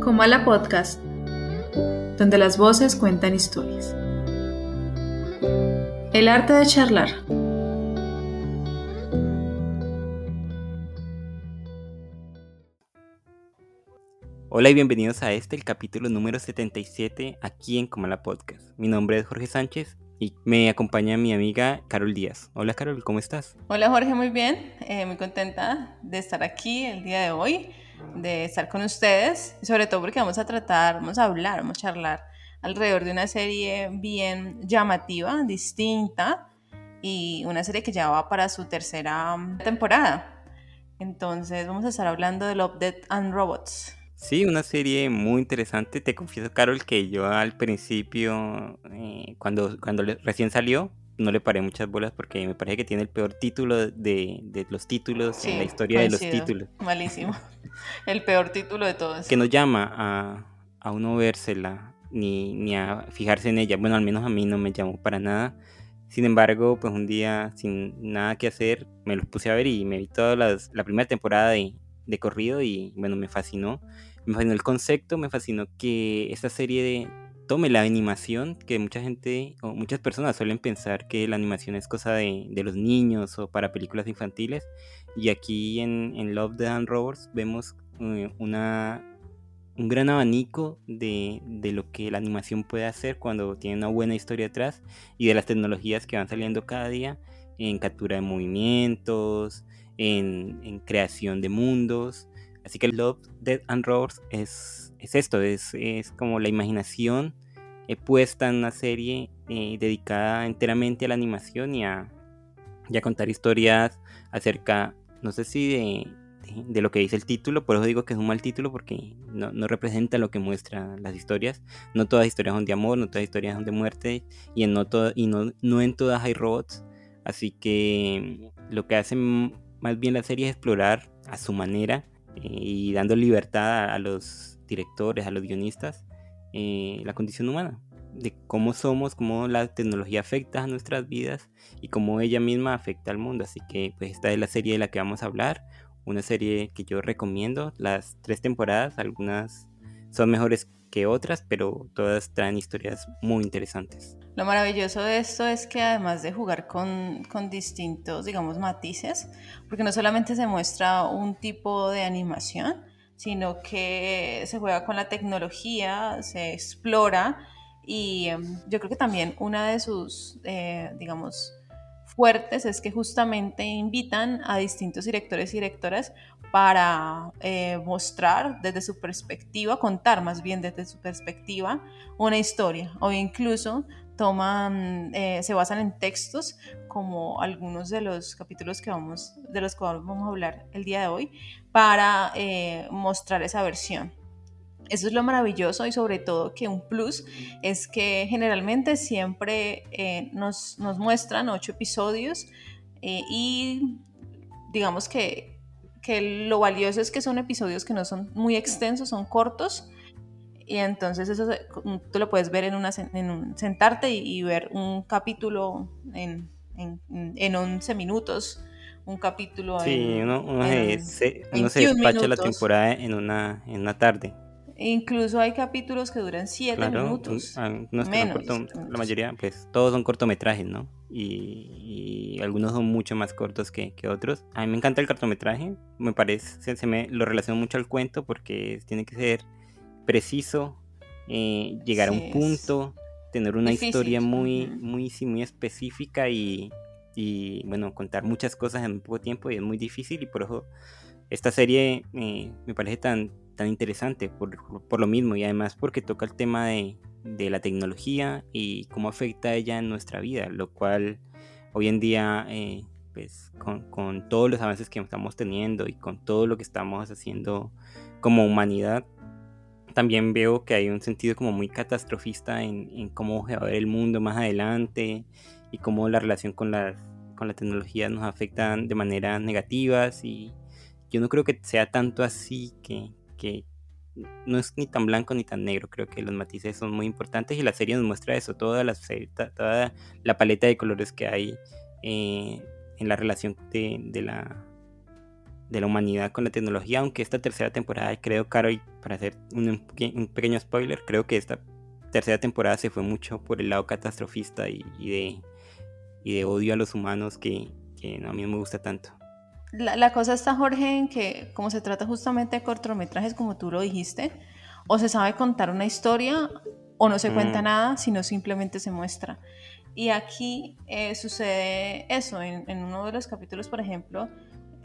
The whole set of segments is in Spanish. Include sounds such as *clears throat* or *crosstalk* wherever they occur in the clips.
Comala Podcast, donde las voces cuentan historias. El arte de charlar. Hola y bienvenidos a este, el capítulo número 77, aquí en Comala Podcast. Mi nombre es Jorge Sánchez y me acompaña mi amiga Carol Díaz. Hola Carol, ¿cómo estás? Hola Jorge, muy bien. Eh, muy contenta de estar aquí el día de hoy de estar con ustedes, sobre todo porque vamos a tratar, vamos a hablar, vamos a charlar alrededor de una serie bien llamativa, distinta, y una serie que ya va para su tercera temporada. Entonces vamos a estar hablando de Love, Death and Robots. Sí, una serie muy interesante. Te confieso, Carol, que yo al principio, eh, cuando, cuando recién salió, no le paré muchas bolas porque me parece que tiene el peor título de, de los títulos en la historia de los títulos. Malísimo. *laughs* El peor título de todos. Que no llama a, a uno vérsela ni, ni a fijarse en ella. Bueno, al menos a mí no me llamó para nada. Sin embargo, pues un día sin nada que hacer, me los puse a ver y me vi toda las, la primera temporada de, de corrido y bueno, me fascinó. Me fascinó el concepto, me fascinó que esta serie de, tome la animación, que mucha gente o muchas personas suelen pensar que la animación es cosa de, los niños o para películas infantiles. Y aquí en, Love, the and Robots vemos eh, una, un gran abanico de, de, lo que la animación puede hacer cuando tiene una buena historia atrás y de las tecnologías que van saliendo cada día en captura de movimientos, en, en creación de mundos. Así que Love, Dead and Robots es, es esto, es, es, como la imaginación eh, puesta en una serie eh, dedicada enteramente a la animación y a, a, contar historias acerca, no sé si de, de, lo que dice el título, por eso digo que es un mal título porque no, no representa lo que muestran las historias. No todas las historias son de amor, no todas las historias son de muerte y, en no, y no, no en todas hay robots. Así que lo que hace más bien la serie es explorar a su manera y dando libertad a, los directores, a los guionistas, eh, la condición humana, de cómo somos, cómo la tecnología afecta a nuestras vidas y cómo ella misma afecta al mundo. Así que pues esta es la serie de la que vamos a hablar, una serie que yo recomiendo, las tres temporadas, algunas son mejores que otras, pero todas traen historias muy interesantes. Lo maravilloso de esto es que además de jugar con, con, distintos, digamos, matices, porque no solamente se muestra un tipo de animación, sino que se juega con la tecnología, se explora y em, yo creo que también una de sus, eh, digamos, fuertes es que justamente invitan a distintos directores y directoras para eh, mostrar desde su perspectiva, contar más bien desde su perspectiva una historia o incluso toman, eh, se basan en textos como algunos de los capítulos que vamos, de los que vamos a hablar el día de hoy para eh, mostrar esa versión. Eso es lo maravilloso y sobre todo que un plus es que generalmente siempre nos, nos, muestran ocho episodios y digamos que que lo valioso es que son episodios que no son muy extensos, son cortos. Y entonces eso tú lo puedes ver en, una, en un, sentarte y, ver un capítulo en, en, en 11 minutos, un capítulo sí, en, uno, uno se, uno se despacha la temporada en una, en una tarde. Incluso hay capítulos que duran 7 minutos. menos. la mayoría, pues todos son cortometrajes, ¿no? y, algunos son mucho más cortos que, que, otros. A mí me encanta el cortometraje, me parece, se, me lo relaciono mucho al cuento porque tiene que ser preciso, eh, llegar a un punto, tener una historia muy, muy, muy específica y, y, bueno, contar muchas cosas en poco tiempo y es muy difícil y por eso esta serie eh, me parece tan, tan interesante por, por, lo mismo y además porque toca el tema de, de la tecnología y cómo afecta ella en nuestra vida, lo cual hoy en día, eh, pues con, con, todos los avances que estamos teniendo y con todo lo que estamos haciendo como humanidad, también veo que hay un sentido como muy catastrofista en, cómo va a ver el mundo más adelante y cómo la relación con la, con la tecnología nos afecta de maneras negativas y yo no creo que sea tanto así que, que, no es ni tan blanco ni tan negro, creo que los matices son muy importantes y la serie nos muestra eso, toda la, toda la paleta de colores que hay eh, en la relación de, la, de la humanidad con la tecnología, aunque esta tercera temporada, creo, Caro, para hacer un, pequeño spoiler, creo que esta tercera temporada se fue mucho por el lado catastrofista y, de, y de odio a los humanos que, a mí no me gusta tanto. La, la, cosa está, Jorge, en que como se trata justamente de cortometrajes, como tú lo dijiste, o se sabe contar una historia o no se cuenta mm. nada, sino simplemente se muestra. Y aquí eh, sucede eso, en, uno de los capítulos, por ejemplo,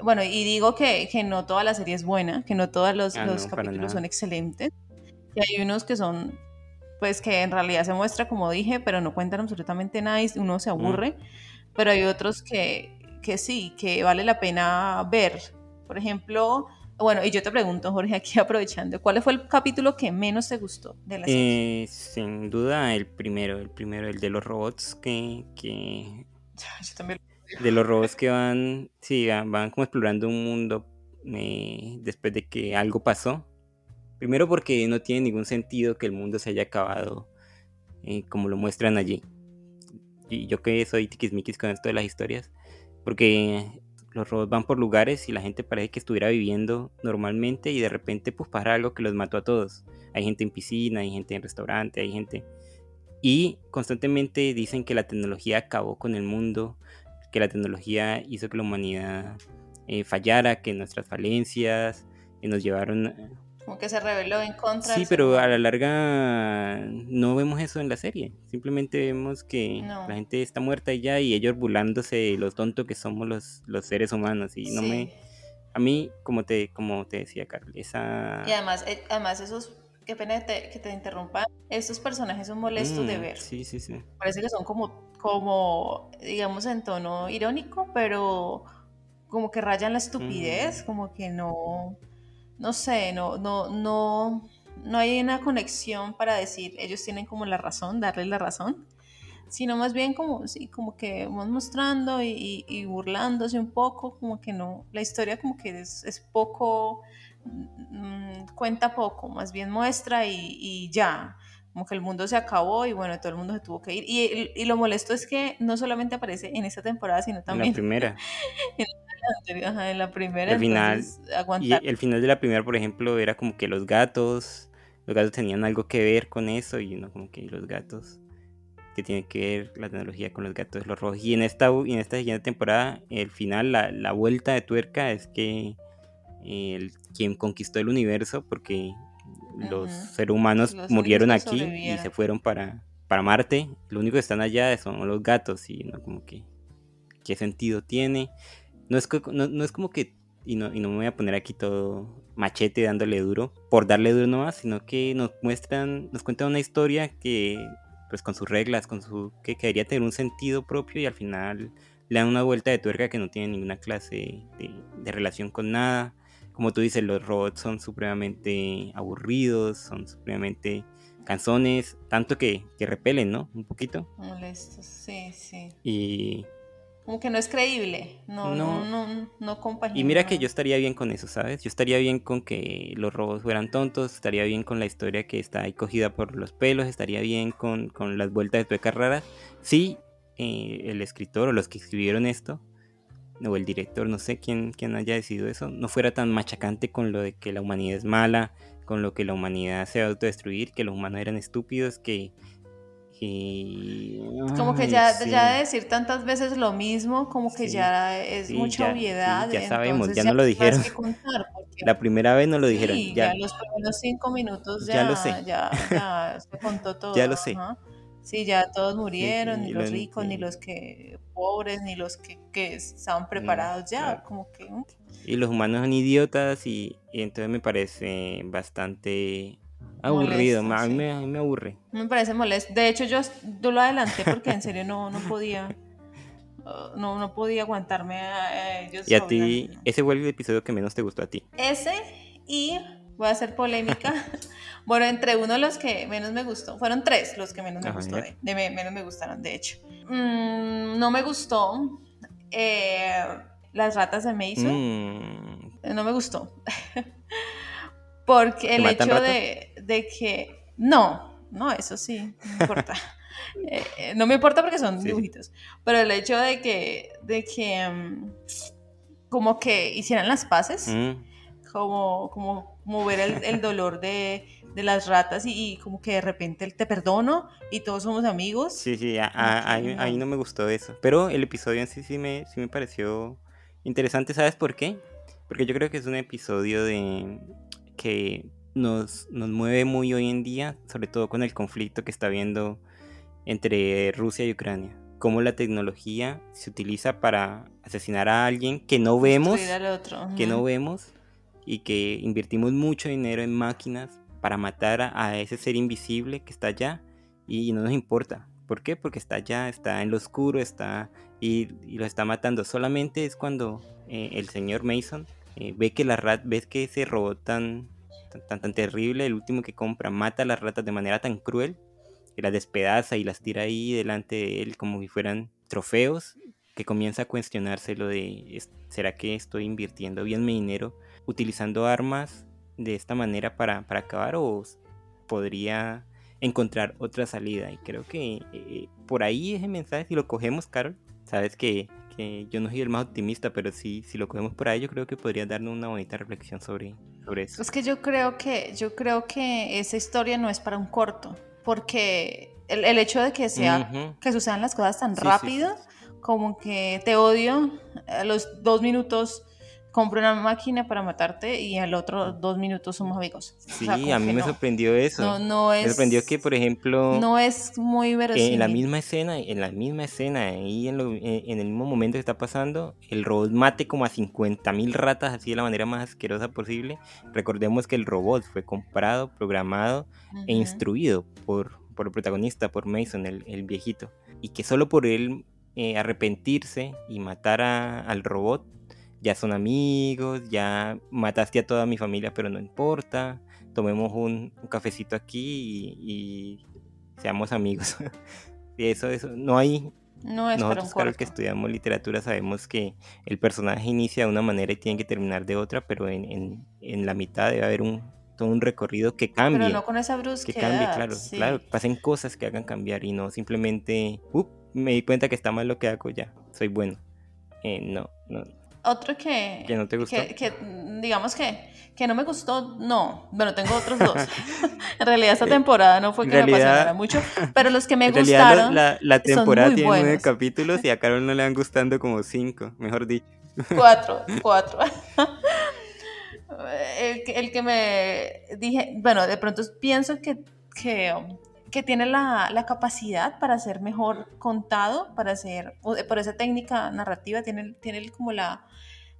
bueno, y digo que, que no toda la serie es buena, que no todos los, ah, los capítulos son excelentes, y hay unos que son, pues que en realidad se muestra como dije, pero no cuentan absolutamente nada y uno se aburre, pero hay otros que, que sí, que vale la pena ver. Por ejemplo, bueno, y yo te pregunto, Jorge, aquí *laughs* aprovechando, ¿cuál fue el capítulo que menos te gustó de la serie? Eh, sin duda el primero, el primero, el de los robots que... que... Yo también de los robots que van, sí, van como explorando un mundo eh, después de que algo pasó. Primero porque no tiene ningún sentido que el mundo se haya acabado eh, como lo muestran allí. Y yo que soy tiquismiquis con esto de las historias, porque los robots van por lugares y la gente parece que estuviera viviendo normalmente y de repente pues pasa algo que los mató a todos. Hay gente en piscina, hay gente en restaurante, hay gente... Y constantemente dicen que la tecnología acabó con el mundo, que la tecnología hizo que la humanidad eh, fallara, que nuestras falencias eh, nos llevaron como que se reveló en contra. Sí, pero a la larga no vemos eso en la serie. Simplemente vemos que la gente está muerta y ya y ellos burlándose de lo tonto que somos los, los seres humanos. Y no me... A mí, como te, como te decía, Carl, esa... Y además, eh, además esos... Qué pena que te interrumpa. Estos personajes son molestos de mm, ver. Sí, sí, sí. Parece que son como, como, digamos, en tono irónico, pero como que rayan la estupidez, como que no no sé, no, no, no, no hay una conexión para decir ellos tienen como la razón, darles la razón, sino más bien como, sí, como que vamos mostrando y, burlándose un poco, como que no, la historia como que es, poco, mm, cuenta poco, más bien muestra y, ya, como que el mundo se acabó y bueno, todo el mundo se tuvo que ir. Y, lo molesto es que no solamente aparece en esta temporada, sino también... En la primera. *laughs* en la primera. El final, y el final de la primera, por ejemplo, era como que los gatos, los gatos tenían algo que ver con eso y no como que los gatos, que tiene que ver la tecnología con los gatos, los rojos. Y en esta, en esta siguiente temporada, el final, la, la vuelta de tuerca es que el, quien conquistó el universo, porque los seres humanos murieron aquí y se fueron para, para Marte, lo único que están allá son los gatos y no como que qué sentido tiene no es, no, es como que, y no, y no me voy a poner aquí todo machete dándole duro, por darle duro nomás, sino que nos muestran, nos cuentan una historia que, pues con sus reglas, con su, que, quería tener un sentido propio y al final le dan una vuelta de tuerca que no tiene ninguna clase de, relación con nada. Como tú dices, los robots son supremamente aburridos, son supremamente canzones, tanto que, que repelen, ¿no? Un poquito. Molestos, sí, sí. Y como que no es creíble, no, no, no, no, compagina. Y mira que yo estaría bien con eso, ¿sabes? Yo estaría bien con que los robos fueran tontos, estaría bien con la historia que está ahí cogida por los pelos, estaría bien con, con las vueltas de tuercas raras. Sí, eh, el escritor o los que escribieron esto, o el director, no sé quién, quién haya decidido eso, no fuera tan machacante con lo de que la humanidad es mala, con lo que la humanidad se va a autodestruir, que los humanos eran estúpidos, que como que ya, ya de decir tantas veces lo mismo, como que ya es mucha obviedad. ya sabemos, ya no lo dijeron. La primera vez no lo dijeron. ya, los primeros cinco minutos ya, lo sé. ya, *laughs* se contó todo. ya lo sé. Sí, ya todos murieron, ni los ricos, ni los que pobres, ni los que, que estaban preparados ya, como que... Y los humanos son idiotas y entonces me parece bastante Aburrido, a, mí me, aburre. Me parece molesto. De hecho, yo, lo adelanté porque en serio no, no podía. Uh, no, no podía aguantarme a, ellos. Y a ti, ese fue el episodio que menos te gustó a ti. Ese y voy a hacer polémica. *laughs* bueno, entre uno de los que menos me gustó, fueron tres los que menos me gustó, de, menos me gustaron, de hecho. Mm, no me gustó eh, las ratas de Mason. Mm. No me gustó. *laughs* Porque el hecho de, de, que. No, no, eso sí, no me importa. *laughs* Eh, eh, no me importa porque son dibujitos. Pero el hecho de que. De que mm, como que hicieran las paces, Mm, como, como mover el, el dolor de, de las ratas y, y como que de repente te perdono y todos somos amigos. Sí, sí, a- a- que ahí, ahí no. no me gustó eso. Pero el episodio en sí sí me, sí me pareció interesante, ¿sabes por qué? Porque yo creo que es un episodio de que nos, nos mueve muy hoy en día, sobre todo con el conflicto que está habiendo entre Rusia y Ucrania. Cómo la tecnología se utiliza para asesinar a alguien que no vemos, Destruir al otro. que no vemos y que invertimos mucho dinero en máquinas para matar a, a ese ser invisible que está allá y no nos importa. ¿Por qué? Porque está allá, está en lo oscuro, está y, y lo está matando. Solamente es cuando eh, el señor Mason eh, ve que la rat, ve que ese robot tan, tan, tan, terrible, el último que compra, mata a las ratas de manera tan cruel que las despedaza y las tira ahí delante de él como si fueran trofeos, que comienza a cuestionarse lo de, ¿será que estoy invirtiendo bien mi dinero utilizando armas de esta manera para, para acabar o podría encontrar otra salida? Y creo que eh, por ahí ese mensaje, si lo cogemos, Carol, sabes que, que yo no soy el más optimista, pero sí, si lo cogemos por ahí, yo creo que podría darnos una bonita reflexión sobre, sobre eso. Es que yo creo que, yo creo que esa historia no es para un corto, porque el, el hecho de que sea, que sucedan las cosas tan Sí, sí, rápido, como que te odio, a los dos minutos compro una máquina para matarte y al otro dos minutos somos amigos. O Sí, sea, como a mí me no. sorprendió eso. No, no es. Me sorprendió que, por ejemplo, No es muy verosímil. en la misma escena, en la misma escena, ahí en, lo- en- el mismo momento que está pasando, el robot mate como a 50.000 ratas así de la manera más asquerosa posible. Recordemos que el robot fue comprado, programado e Ujú. instruido por, por el protagonista, por Mason, el, el viejito. Y que solo por él eh, arrepentirse y matar a- al robot, ya son amigos, ya mataste a toda mi familia, pero no importa. Tomemos un, un cafecito aquí y, y seamos amigos. *laughs* y eso, eso, no hay... No es Nosotros, claro, que estudiamos literatura, sabemos que el personaje inicia de una manera y tiene que terminar de otra, pero en, en- en la mitad debe haber un, todo un recorrido que cambie Pero no con esa que cambie, claro, sí. claro, pasen cosas que hagan cambiar y no simplemente, "Up, me di cuenta que está mal lo que hago, ya, soy bueno. Eh, no, no, Otro que, ¿Que no te gustó? que, que, digamos que, que no me gustó, no. Bueno, tengo otros dos. *laughs* en realidad esta temporada no fue que me realidad- apasionara mucho, pero los que *laughs* me en realidad gustaron, la, la son temporada muy tiene nueve buenos. capítulos y a Carol no le van gustando como cinco, mejor dicho. *laughs* cuatro, cuatro. el, que- el que me dije, bueno, de pronto pienso que, que, que tiene la, la capacidad para ser mejor contado, para ser, o- por esa técnica narrativa, tiene, tiene como la,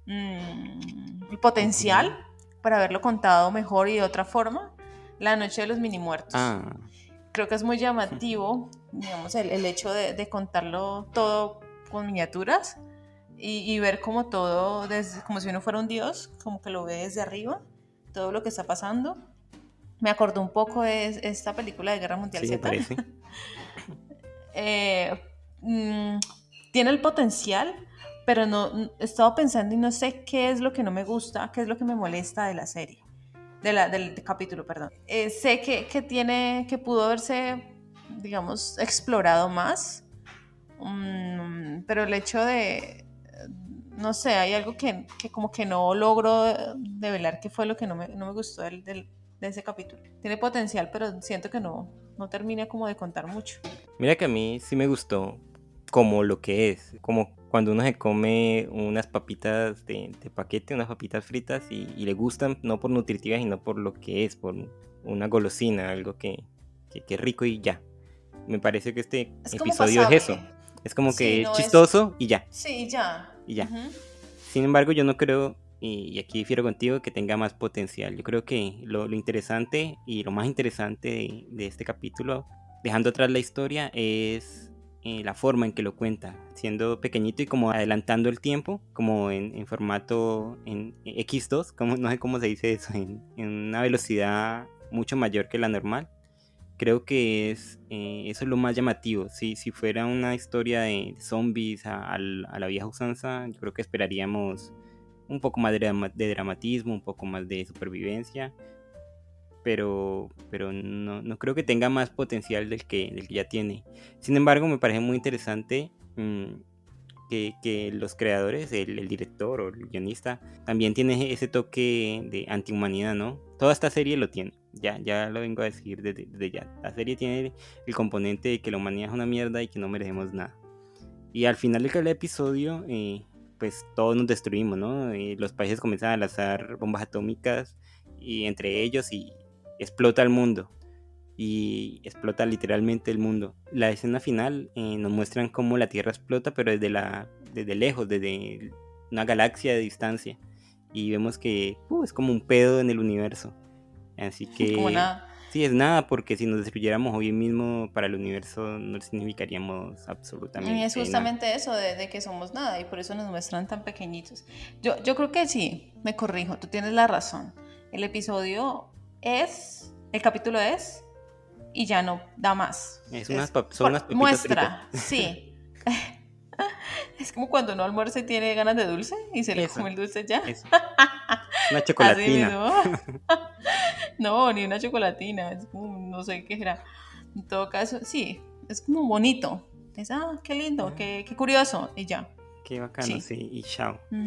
mm, el potencial para haberlo contado mejor y de otra forma. La noche de los mini muertos. Ah, Creo que es muy llamativo, *laughs* digamos, el, el hecho de, de contarlo todo con miniaturas y, y ver como todo, desde, como si uno fuera un dios, como que lo ve desde arriba, todo lo que está pasando. Me acordó un poco de esta película de Guerra Mundial sí, Z. parece. *laughs* Eh, mm, tiene el potencial, pero no he estado pensando y no sé qué es lo que no me gusta, qué es lo que me molesta de la serie, de la, del capítulo, perdón. Eh, sé que, que tiene, que pudo haberse, digamos, explorado más, mm, pero el hecho de, no sé, hay algo que, que como que no logro develar qué fue lo que no me, no me gustó del, del- de ese capítulo. Tiene potencial, pero siento que no, no termina como de contar mucho. Mira que a mí sí me gustó como lo que es, como cuando uno se come unas papitas de, de paquete, unas papitas fritas y, y le gustan no por nutritivas, sino por lo que es, por una golosina, algo que, que, que es rico y ya. Me parece que este Es episodio es eso. Es como Sí, que no es es- chistoso y ya. Sí, ya. Y ya. Ujú. Sin embargo, yo no creo, y, aquí difiero contigo, que tenga más potencial. Yo creo que lo, lo interesante y lo más interesante de, este capítulo, dejando atrás la historia, es eh, la forma en que lo cuenta, siendo pequeñito y como adelantando el tiempo, como en, formato en X2, como, no sé cómo se dice eso, en, una velocidad mucho mayor que la normal. Creo que es, eh, eso es lo más llamativo. Si, si fuera una historia de zombies a la vieja usanza, yo creo que esperaríamos un poco más de, de dramatismo, un poco más de supervivencia. Pero, pero no, no creo que tenga más potencial del que, del que ya tiene. Sin embargo, me parece muy interesante mm, que, que los creadores, el, el, director o el guionista, también tiene ese toque de antihumanidad, ¿no? Toda esta serie lo tiene. Ya, ya lo vengo a decir desde, desde ya. La serie tiene el componente de que la humanidad es una mierda y que no merecemos nada. Y al final del episodio, eh, pues todos nos destruimos, ¿no? Y los países comienzan a lanzar bombas atómicas y entre ellos y explota el mundo. Y explota literalmente el mundo. La escena final eh, nos muestran cómo la Tierra explota, pero desde, la, desde lejos, desde una galaxia de distancia. Y vemos que uh, es como un pedo en el universo. Así *laughs* que... Como nada. Sí, es nada, porque si nos destruyéramos hoy mismo para el universo no significaríamos absolutamente Y es nada. justamente eso, de, de, que somos nada, y por eso nos muestran tan pequeñitos. Yo, yo creo que sí, me corrijo, tú tienes la razón. El episodio es, el capítulo es, y ya no da más. Es unas, son unas papitas Muestra, *laughs* sí. *laughs* es como cuando uno almuerza y tiene ganas de dulce y se le Eso. come el dulce ya. Eso. *laughs* Una chocolatina. *laughs* no, ni una chocolatina, es como, no sé qué era. En todo caso, sí, es como bonito. Es, ah, qué lindo, qué, qué curioso, y ya. Qué bacano, Sí. sí. Y chao. Ujú,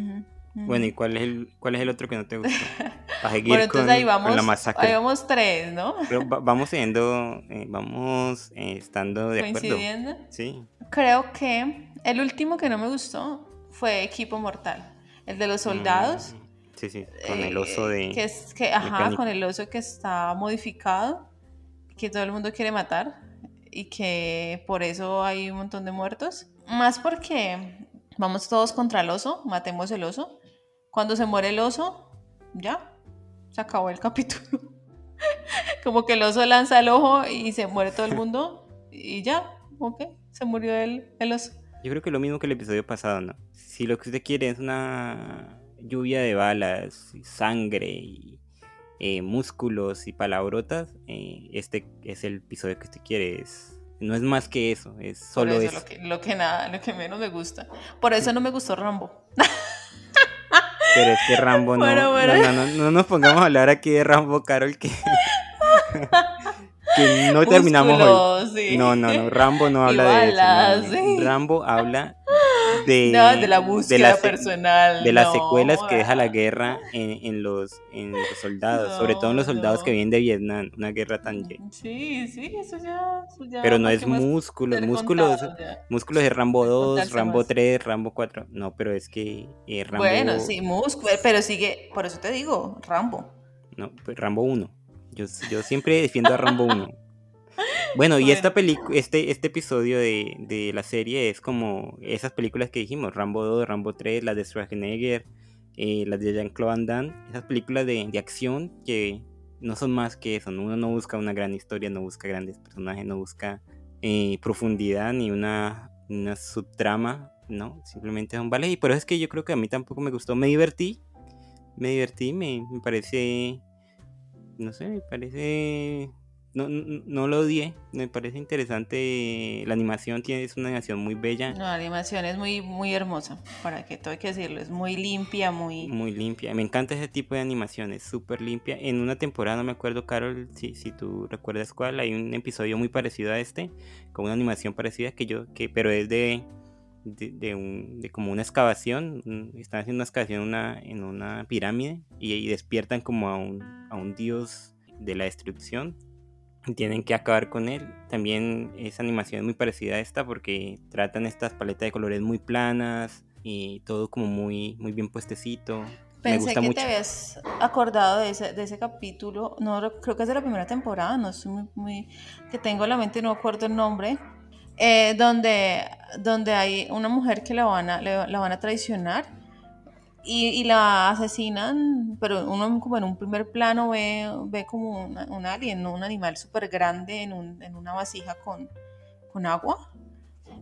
ujú. Bueno, ¿y cuál es el, cuál es el otro que no te gustó? *laughs* Para seguir Bueno, entonces con, ahí con vamos, la masacre. ahí vamos tres, ¿no? Pero va- vamos siendo, eh, vamos eh, estando de acuerdo. Coincidiendo. Sí. Creo que el último que no me gustó fue Equipo Mortal, el de los soldados. Mm, Sí, sí, con el oso eh, de... Que es, que, ajá, con el oso que está modificado, que todo el mundo quiere matar y que por eso hay un montón de muertos. Más porque vamos todos contra el oso, matemos el oso. Cuando se muere el oso, ya, se acabó el *laughs* capítulo. Como que el oso lanza el ojo y se muere todo el *laughs* mundo y ya, ok, se murió el, el oso. Yo creo que lo mismo que el episodio pasado, ¿no? Si lo que usted quiere es una lluvia de balas, sangre y eh, músculos y palabrotas, eh, este es el episodio que usted quiere. Es, no es más que eso, es solo eso, eso. Lo que, lo que nada, lo que menos me gusta. Por eso no me gustó Rambo. Pero es que Rambo no, Bueno, bueno. no, no, no, no nos pongamos a hablar aquí de Rambo, Carol, que, que no terminamos hoy. Sí. No, no, no, Rambo no habla de eso. Rambo habla de, *laughs* No, de la búsqueda se- personal. de las secuelas que deja la guerra en, en los, en los soldados, sobre todo en los soldados que vienen de Vietnam, una guerra tan... Sí, sí, eso ya. eso ya Pero no ¿para es más músculos, músculos, de Rambo 2, Contarse Rambo más. 3, Rambo 4. No, pero es que eh, Rambo... Bueno, sí, músculo, pero sigue, por eso te digo, Rambo. No, pues Rambo 1. Yo, yo siempre defiendo a Rambo 1. *laughs* Bueno, y esta película, este, este episodio de, de la serie es como esas películas que dijimos, Rambo 2, Rambo 3, las de Schwarzenegger, eh, las de Jean-Claude Van Damme, esas películas de, de acción que no son más que eso, ¿no? uno no busca una gran historia, no busca grandes personajes, no busca eh, profundidad ni una, una subtrama, ¿no? Simplemente son vale. Y por eso es que yo creo que a mí tampoco me gustó, me divertí, me divertí, me, me parece, no sé, me parece, no, no, no lo odié, me parece interesante, la animación tiene, es una animación muy bella, No, la animación es muy, muy hermosa, para que todo hay que decirlo, es muy limpia, muy... muy limpia, me encanta ese tipo de animaciones, súper limpia. En una temporada, no me acuerdo, Carol, si, si tú recuerdas cuál, hay un episodio muy parecido a este, con una animación parecida que yo, que, pero es de, de, de un, de como una excavación, un- están haciendo una excavación en una, en una pirámide y, y despiertan como a un, a un dios de la destrucción. Y Tienen que acabar con él. También esa animación es muy parecida a esta porque tratan estas paletas de colores muy planas y todo como muy, muy bien puestecito. Me Pensé gusta que mucho. te habías acordado de ese, de ese capítulo, no re- creo que es de la primera temporada, no estoy muy, muy- que tengo en la mente, no acuerdo el nombre, eh, donde, donde hay una mujer que la van a, la van a traicionar y, y la asesinan, pero uno como en un primer plano ve, ve como una- un alien, ¿no? un animal súper grande en, un- en una vasija con, con agua,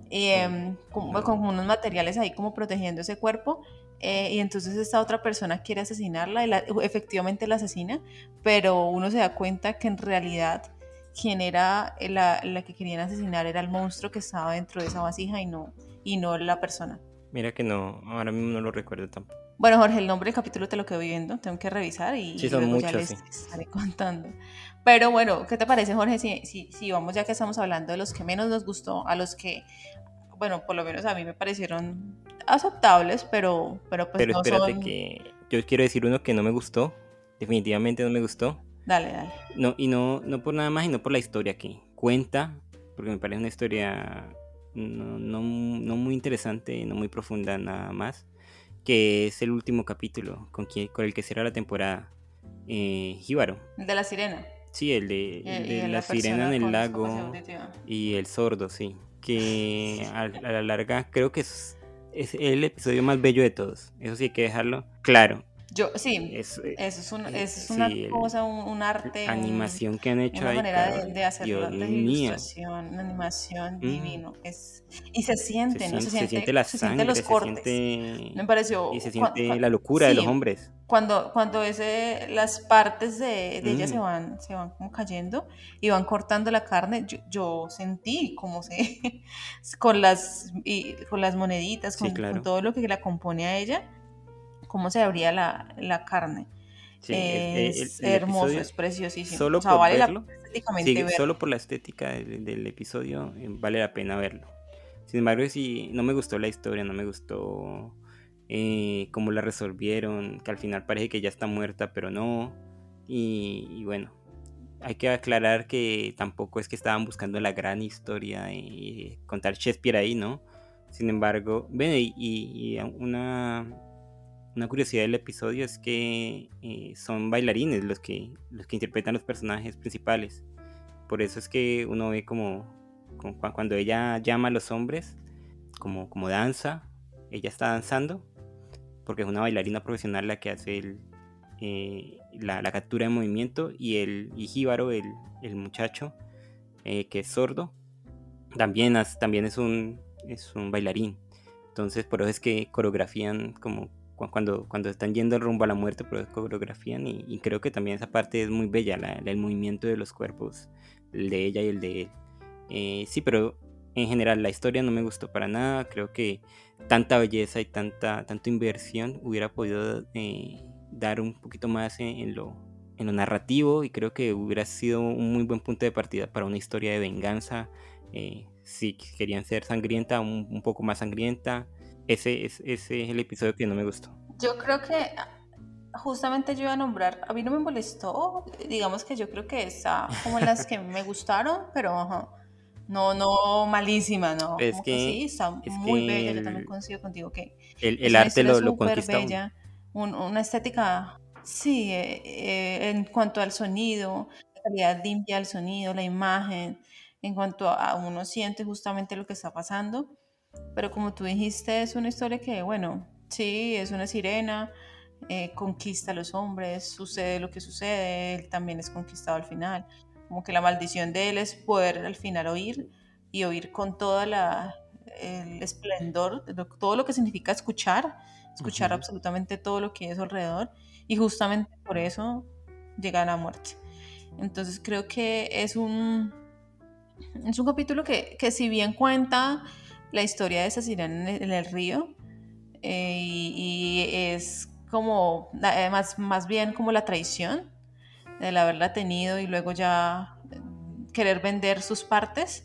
y, em, con, con unos materiales ahí como protegiendo ese cuerpo. eh, y entonces esta otra persona quiere asesinarla y la- efectivamente la asesina, pero uno se da cuenta que en realidad quien era la, la que querían asesinar era el monstruo que estaba dentro de esa vasija y no, y no la persona. Mira que no, ahora mismo no lo recuerdo tampoco. Bueno, Jorge, el nombre del capítulo te lo quedo viendo, tengo que revisar y Sí, son luego ya muchos, les sí. estaré contando. Pero bueno, ¿qué te parece, Jorge? Si, si, si vamos ya que estamos hablando de los que menos nos gustó, a los que, bueno, por lo menos a mí me parecieron aceptables, pero, pero pues Pero no espérate son... que yo quiero decir uno que no me gustó. Definitivamente no me gustó. Dale, dale. No, y no, no por nada más, y no por la historia que cuenta, porque me parece una historia no, no, no muy interesante, no muy profunda nada más, que es el último capítulo con, quien, con el que cierra la temporada. Eh, Jíbaro. El de la sirena. Sí, el de, el de la, sirena en el lago y el sordo, sí. Que *laughs* a, a la larga creo que es, es el episodio más bello de todos. Eso sí hay que dejarlo claro. Yo, sí, Es, eh, eso es, un- eh, eso es una sí, cosa, un, un arte, animación que han hecho una ahí, manera de, Carol. de hacer Dios mío. ilustración, una animación divino. Es, y se siente, Se ¿no? siente, se siente la se sangre, sienten los se cortes. siente- Me pareció y se siente cua- la locura de los sí, hombres. Cuando, cuando ese, las partes de, de ella Mm. se van, se van como cayendo y van cortando la carne, yo, yo sentí como se *laughs* con las y, con las moneditas, Sí, con, con claro. todo lo que la compone a ella, cómo se abría la, la carne. Sí, es- es el- el hermoso, episodio, es preciosísimo. Solo o sea, por vale verlo, la pena estéticamente sí, verlo. solo por la estética del, del episodio eh, vale la pena verlo. Sin embargo, sí, no me gustó la historia, no me gustó eh, cómo la resolvieron, que al final parece que ya está muerta, pero no. Y, y bueno, hay que aclarar que tampoco es que estaban buscando la gran historia y contar Shakespeare ahí, ¿no? Sin embargo, bueno, y una, una curiosidad del episodio es que eh, son bailarines los que, los que interpretan los personajes principales. Por eso es que uno ve como, como cua- cuando ella llama a los hombres, como, como danza, ella está danzando, porque es una bailarina profesional la que hace el, eh, la, la captura de movimiento y el y Jíbaro, el, el muchacho eh, que es sordo, también, también es, un, es un bailarín. Entonces por eso es que coreografían como cuando, cuando están yendo rumbo a la muerte, por eso coreografían y, y creo que también esa parte es muy bella, la- la- el movimiento de los cuerpos, el de ella y el de él. Eh, sí, pero en general la historia no me gustó para nada, creo que tanta belleza y tanta, tanta inversión hubiera podido eh, dar un poquito más en, en lo, en lo narrativo y creo que hubiera sido un muy buen punto de partida para una historia de venganza. eh, si querían ser sangrienta, un, un poco más sangrienta. Ese, es- ese es el episodio que no me gustó. Yo creo que justamente yo iba a nombrar, a mí no me molestó, digamos que yo creo que está como las que me *laughs* gustaron, pero no, no malísima, no. Es como que- sí, está es muy que bella, yo también coincido contigo que El, el arte lo, lo conquista. bella, un- una estética, sí, eh, eh, en cuanto al sonido, la calidad limpia del sonido, la imagen, en cuanto a uno siente justamente lo que está pasando, pero como tú dijiste, es una historia que, bueno, sí, es una sirena, eh, conquista a los hombres, sucede lo que sucede, él también es conquistado al final, como que la maldición de él es poder al final oír y oír con toda la el esplendor, todo lo que significa escuchar, escuchar Ujú. absolutamente todo lo que su alrededor y justamente por eso llega a la muerte. Entonces creo que es un, es un capítulo que, que si bien cuenta la historia de esa sirena en el, en el río eh, y, y es como, más, más bien como la traición del haberla tenido y luego ya eh, querer vender sus partes,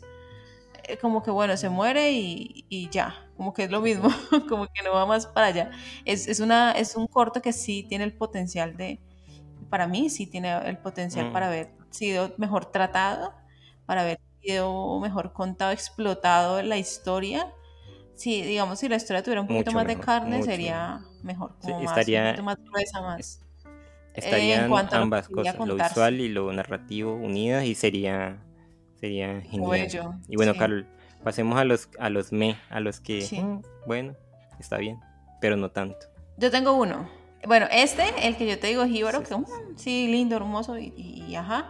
eh, como que bueno, se muere y, y ya, como que es lo mismo, *laughs* como que no va más para allá. Es, es, una, es un corto que sí tiene el potencial de, para mí sí tiene el potencial Mm. para haber sido mejor tratado, para haber mejor contado, explotado la historia. Sí, digamos, si la historia tuviera un poquito Mucho más de mejor, carne, mucho sería mejor, Sí, como más, estaría- un poquito más gruesa, más. Estarían a lo que ambas quería cosas, lo visual y lo narrativo unidas y sería, sería genial. bello, y bueno, sí. Carol, pasemos a los, a los me, a los que, Sí. mm, bueno, está bien, pero no tanto. Yo tengo uno. Bueno, este, el que yo te digo, Jíbaro, Sí, que sí, mm, sí, lindo, hermoso y, y- y ajá.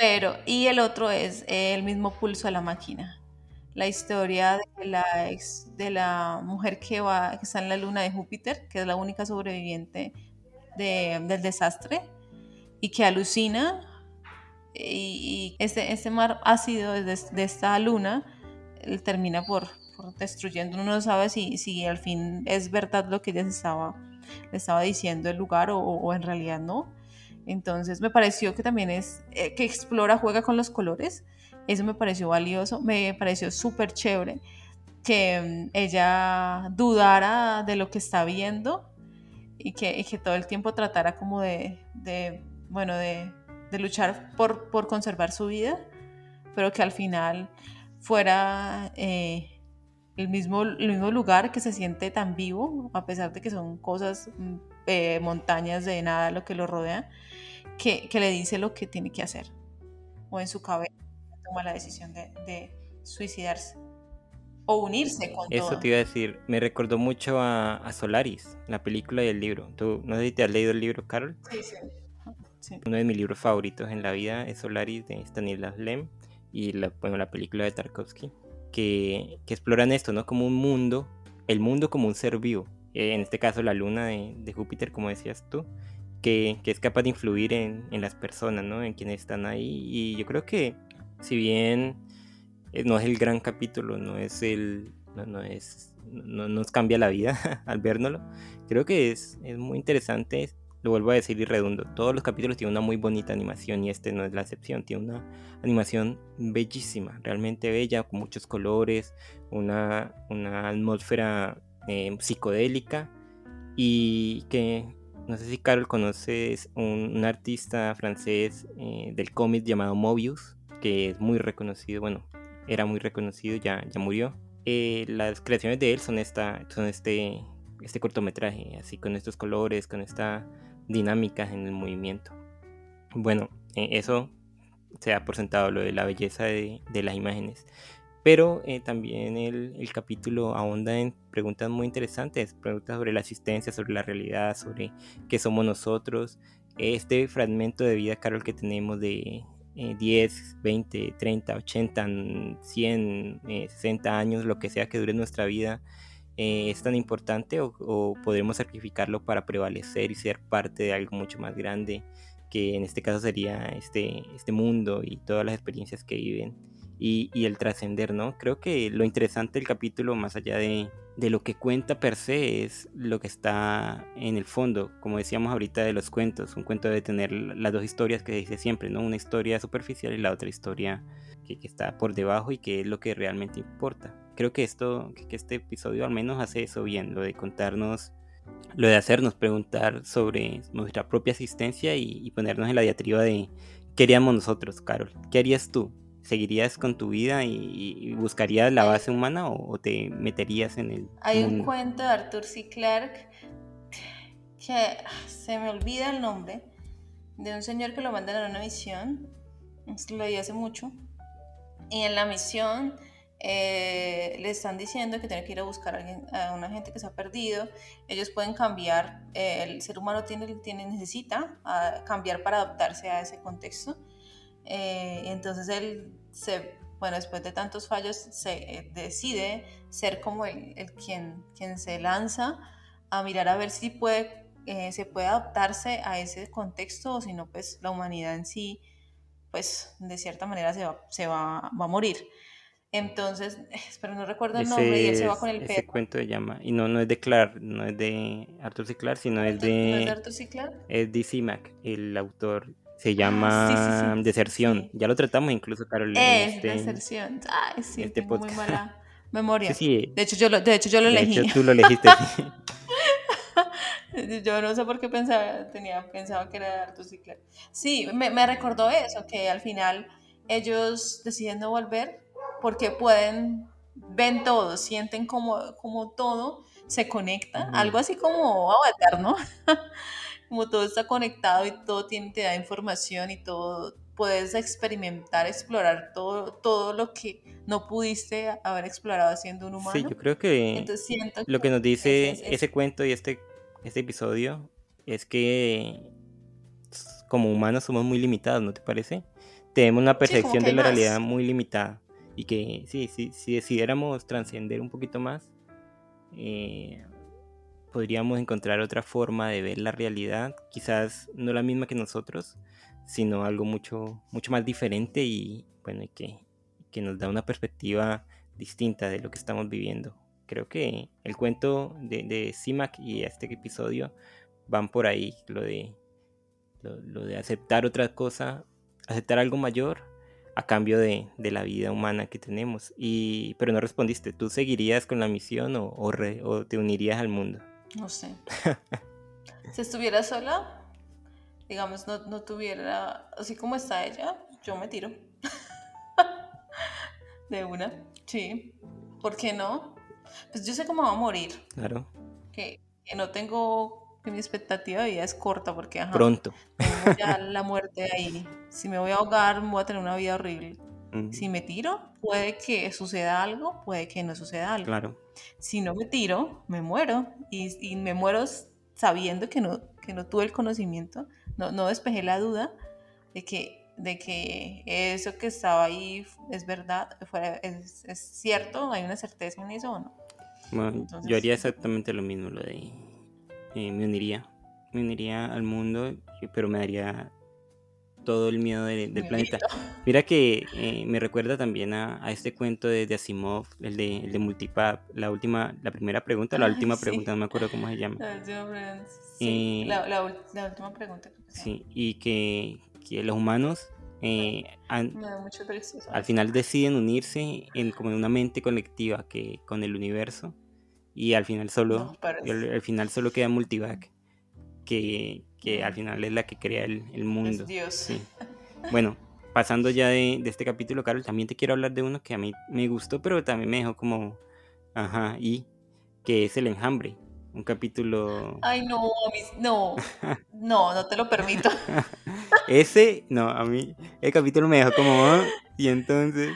Pero, y el otro es el mismo pulso de la máquina. La historia de la, ex- de la mujer que, va, que está en la luna de Júpiter, que es la única sobreviviente de- del desastre y que alucina. Y, y este, este mar ácido de, de esta luna él termina por, por destruyendo. Uno no sabe si, si al fin es verdad lo que ella estaba, le estaba diciendo el lugar o, o en realidad no. Entonces me pareció que también es eh, que explora, juega con los colores. Eso me pareció valioso, me pareció súper chévere. que mm, ella dudara de lo que está viendo y que, todo el tiempo tratara como de, bueno, de, luchar por, por, conservar su vida, pero que al final fuera eh, el, mismo, el mismo lugar que se siente tan vivo, a pesar de que son cosas, mm, eh, montañas de nada lo que lo rodea, que, que, le dice lo que tiene que hacer. O en su cabeza toma la decisión de, de suicidarse o unirse con Eso te iba a decir, me recordó mucho a, Solaris, la película y el libro. ¿Tú no sé si te has leído el libro, Carol? Sí, sí. Uno de mis libros favoritos en la vida es Solaris de Stanislas Lem y la, bueno, la película de Tarkovsky, que, que, exploran esto, ¿no? Como un mundo, el mundo como un ser vivo. Eh, en este caso la luna de, Júpiter, como decías tú, que, que, es capaz de influir en, en las personas, ¿no? En quienes están ahí. Y yo creo que si bien eh, no es el gran capítulo, no es el, no, es, no, nos cambia la vida *laughs* al vernoslo. Creo que es, es muy interesante, lo vuelvo a decir y redundo, todos los capítulos tienen una muy bonita animación y este no es la excepción, tiene una animación bellísima, realmente bella, con muchos colores, una, una atmósfera eh, psicodélica y que no sé si Carol conoces un, un artista francés eh, del cómic llamado Mobius, que es muy reconocido, bueno, era muy reconocido, ya, ya murió. Eh, las creaciones de él son, esta, son este, este cortometraje, así con estos colores, con esta dinámica en el movimiento. Bueno, eh, eso se ha presentado lo de la belleza de, de las imágenes. Pero eh, también el, capítulo ahonda en preguntas muy interesantes, preguntas sobre la existencia, sobre la realidad, sobre qué somos nosotros. Este fragmento de vida, Carol, que tenemos de, 10, 20, 30, 80, 100, 60 años, lo que sea que dure nuestra vida, eh, es tan importante o, podremos sacrificarlo para prevalecer y ser parte de algo mucho más grande, que en este caso sería este, este mundo y todas las experiencias que viven y, y el trascender, ¿no? Creo que lo interesante del capítulo, más allá de, de lo que cuenta per se es lo que está en el fondo, como decíamos ahorita de los cuentos. Un cuento debe tener las dos historias que dice siempre, ¿no? Una historia superficial y la otra historia que, está por debajo y que es lo que realmente importa. Creo que esto, que, este episodio al menos hace eso bien, lo de contarnos, lo de hacernos preguntar sobre nuestra propia existencia y, y ponernos en la diatriba de qué haríamos nosotros, Carol, ¿qué harías tú? ¿Seguirías con tu vida y, buscarías la base humana o, te meterías en el... Hay un cuento de Arthur C. Clarke que ah, se me olvida el nombre, de un señor que lo mandan a una misión, lo leí hace mucho, y en la misión eh, le están diciendo que tiene que ir a buscar a, alguien, a una gente que se ha perdido, ellos pueden cambiar, eh, el ser humano tiene, tiene necesita ah, cambiar para adaptarse a ese contexto, eh, entonces él, se, bueno, después de tantos fallos, se eh, decide ser como el, el, quien, quien se lanza a mirar a ver si puede, eh, se puede adaptarse a ese contexto o si no, pues la humanidad en sí, pues de cierta manera se va, se va, va a morir. Entonces, pero no recuerdo el nombre y él se va con el. Ese cuento se llama, y no, no es de Clark, no es de Arthur C. Clarke, sino es de... ¿No es de Arthur C. Clarke? Es de C. Mac, el autor se llama Deserción. Ya lo tratamos incluso, Carol. Es este, Deserción. Ay, sí, este tengo muy mala *laughs* memoria. De hecho, yo lo, de hecho, yo lo elegí. De hecho, tú lo *laughs* elegiste. *laughs* yo no sé por qué pensaba, tenía pensado que era C. Sí, me, me recordó eso, que al final ellos deciden no volver porque pueden, ven todo, sienten como, como todo se conecta, algo así como Avatar, ¿no? Como todo está conectado y todo tiene, te da información y todo, puedes experimentar, explorar todo, todo lo que no pudiste haber explorado siendo un humano. Sí, yo creo que lo que nos dice ese cuento y este, este episodio es que como humanos somos muy limitados, ¿no te parece? Tenemos una percepción de la realidad muy limitada y que sí, sí, si decidiéramos trascender un poquito más, eh, podríamos encontrar otra forma de ver la realidad, quizás no la misma que nosotros, sino algo mucho, mucho más diferente y bueno, que, que nos da una perspectiva distinta de lo que estamos viviendo. Creo que el cuento de, de CIMAC y este episodio van por ahí, lo de, lo, de aceptar otra cosa, aceptar algo mayor, a cambio de, de, la vida humana que tenemos. Y, pero no respondiste, ¿tú seguirías con la misión o, o, o te unirías al mundo? No sé. *laughs* si estuviera sola, digamos, no, no tuviera, así como está ella, yo me tiro. *laughs* de una, sí. ¿Por qué no? Pues yo sé cómo va a morir. Claro. Que, que no tengo, que mi expectativa de vida es corta porque, ajá, Pronto. tengo ya la muerte ahí. Si me voy a ahogar, voy a tener una vida horrible. Si me tiro, puede que suceda algo, puede que no suceda algo. Claro. Si no me tiro, me muero. Y, y me muero sabiendo que no, que no tuve el conocimiento, no, no despejé la duda de que, de que eso que estaba ahí es verdad, fue, es, es cierto, hay una certeza en eso o no. Bueno, Entonces- yo haría exactamente lo mismo, lo de... eh, me uniría. Me uniría al mundo, pero me daría todo el miedo de- del planeta. Mira que eh, me recuerda también a, a este cuento de, de Asimov, el de, el de Multipap, la última, la primera pregunta, la Ay, última sí. pregunta, no me acuerdo cómo se llama. La última pregunta, sí, Eh, la, la última pregunta. creo que sí. Y que, que los humanos eh, tristeza. al final deciden unirse en como en una mente colectiva que con el universo y al final solo No, al, al final solo queda Multivac que, que al final es la que crea el, el mundo Es Dios. sí. *laughs* bueno pasando ya de, de este capítulo Carol también te quiero hablar de uno que a mí me gustó pero también me dejó como ajá y que es el enjambre un capítulo Ay, no, no, *laughs* no, no te lo permito. *laughs* ese no a mí el capítulo me dejó como y entonces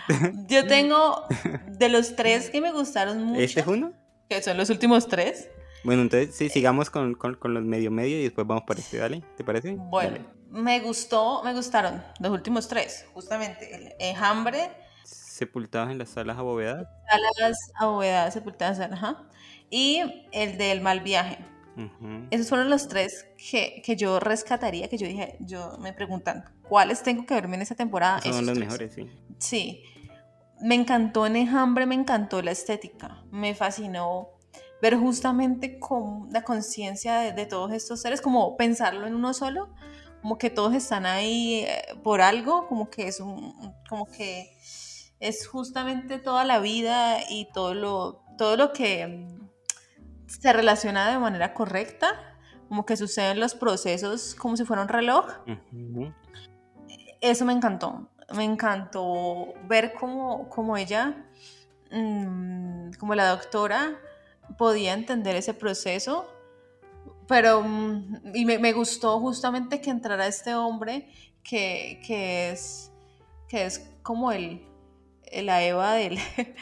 Yo tengo de los tres que me gustaron mucho, este es uno que son los últimos tres. Bueno, entonces sí, sigamos con, con- con los medio medio y después vamos para este, ¿dale? ¿Te parece? Bueno, Dale. me gustó, me gustaron los últimos tres, justamente el enjambre, Sepultados en las salas abovedadas. salas abovedadas, sepultadas, ajá, y el del mal viaje. Esos fueron los tres que, que yo rescataría, que yo dije, yo me preguntan, ¿cuáles tengo que verme en esta temporada? Esos son los tres. mejores, sí. Sí, me encantó en Enjambre, me encantó la estética, me fascinó ver justamente con la conciencia de, de todos estos seres, como pensarlo en uno solo, como que todos están ahí eh, por algo, como que es un, como que es justamente toda la vida y todo lo, todo lo que mm, se relaciona de manera correcta, como que suceden los procesos como si fuera un reloj eso me encantó. Me encantó ver cómo, cómo ella, mm, como la doctora, podía entender ese proceso. Pero, mm, y me, me gustó justamente que entrara este hombre que, que es, que es como el, la Eva del- *laughs*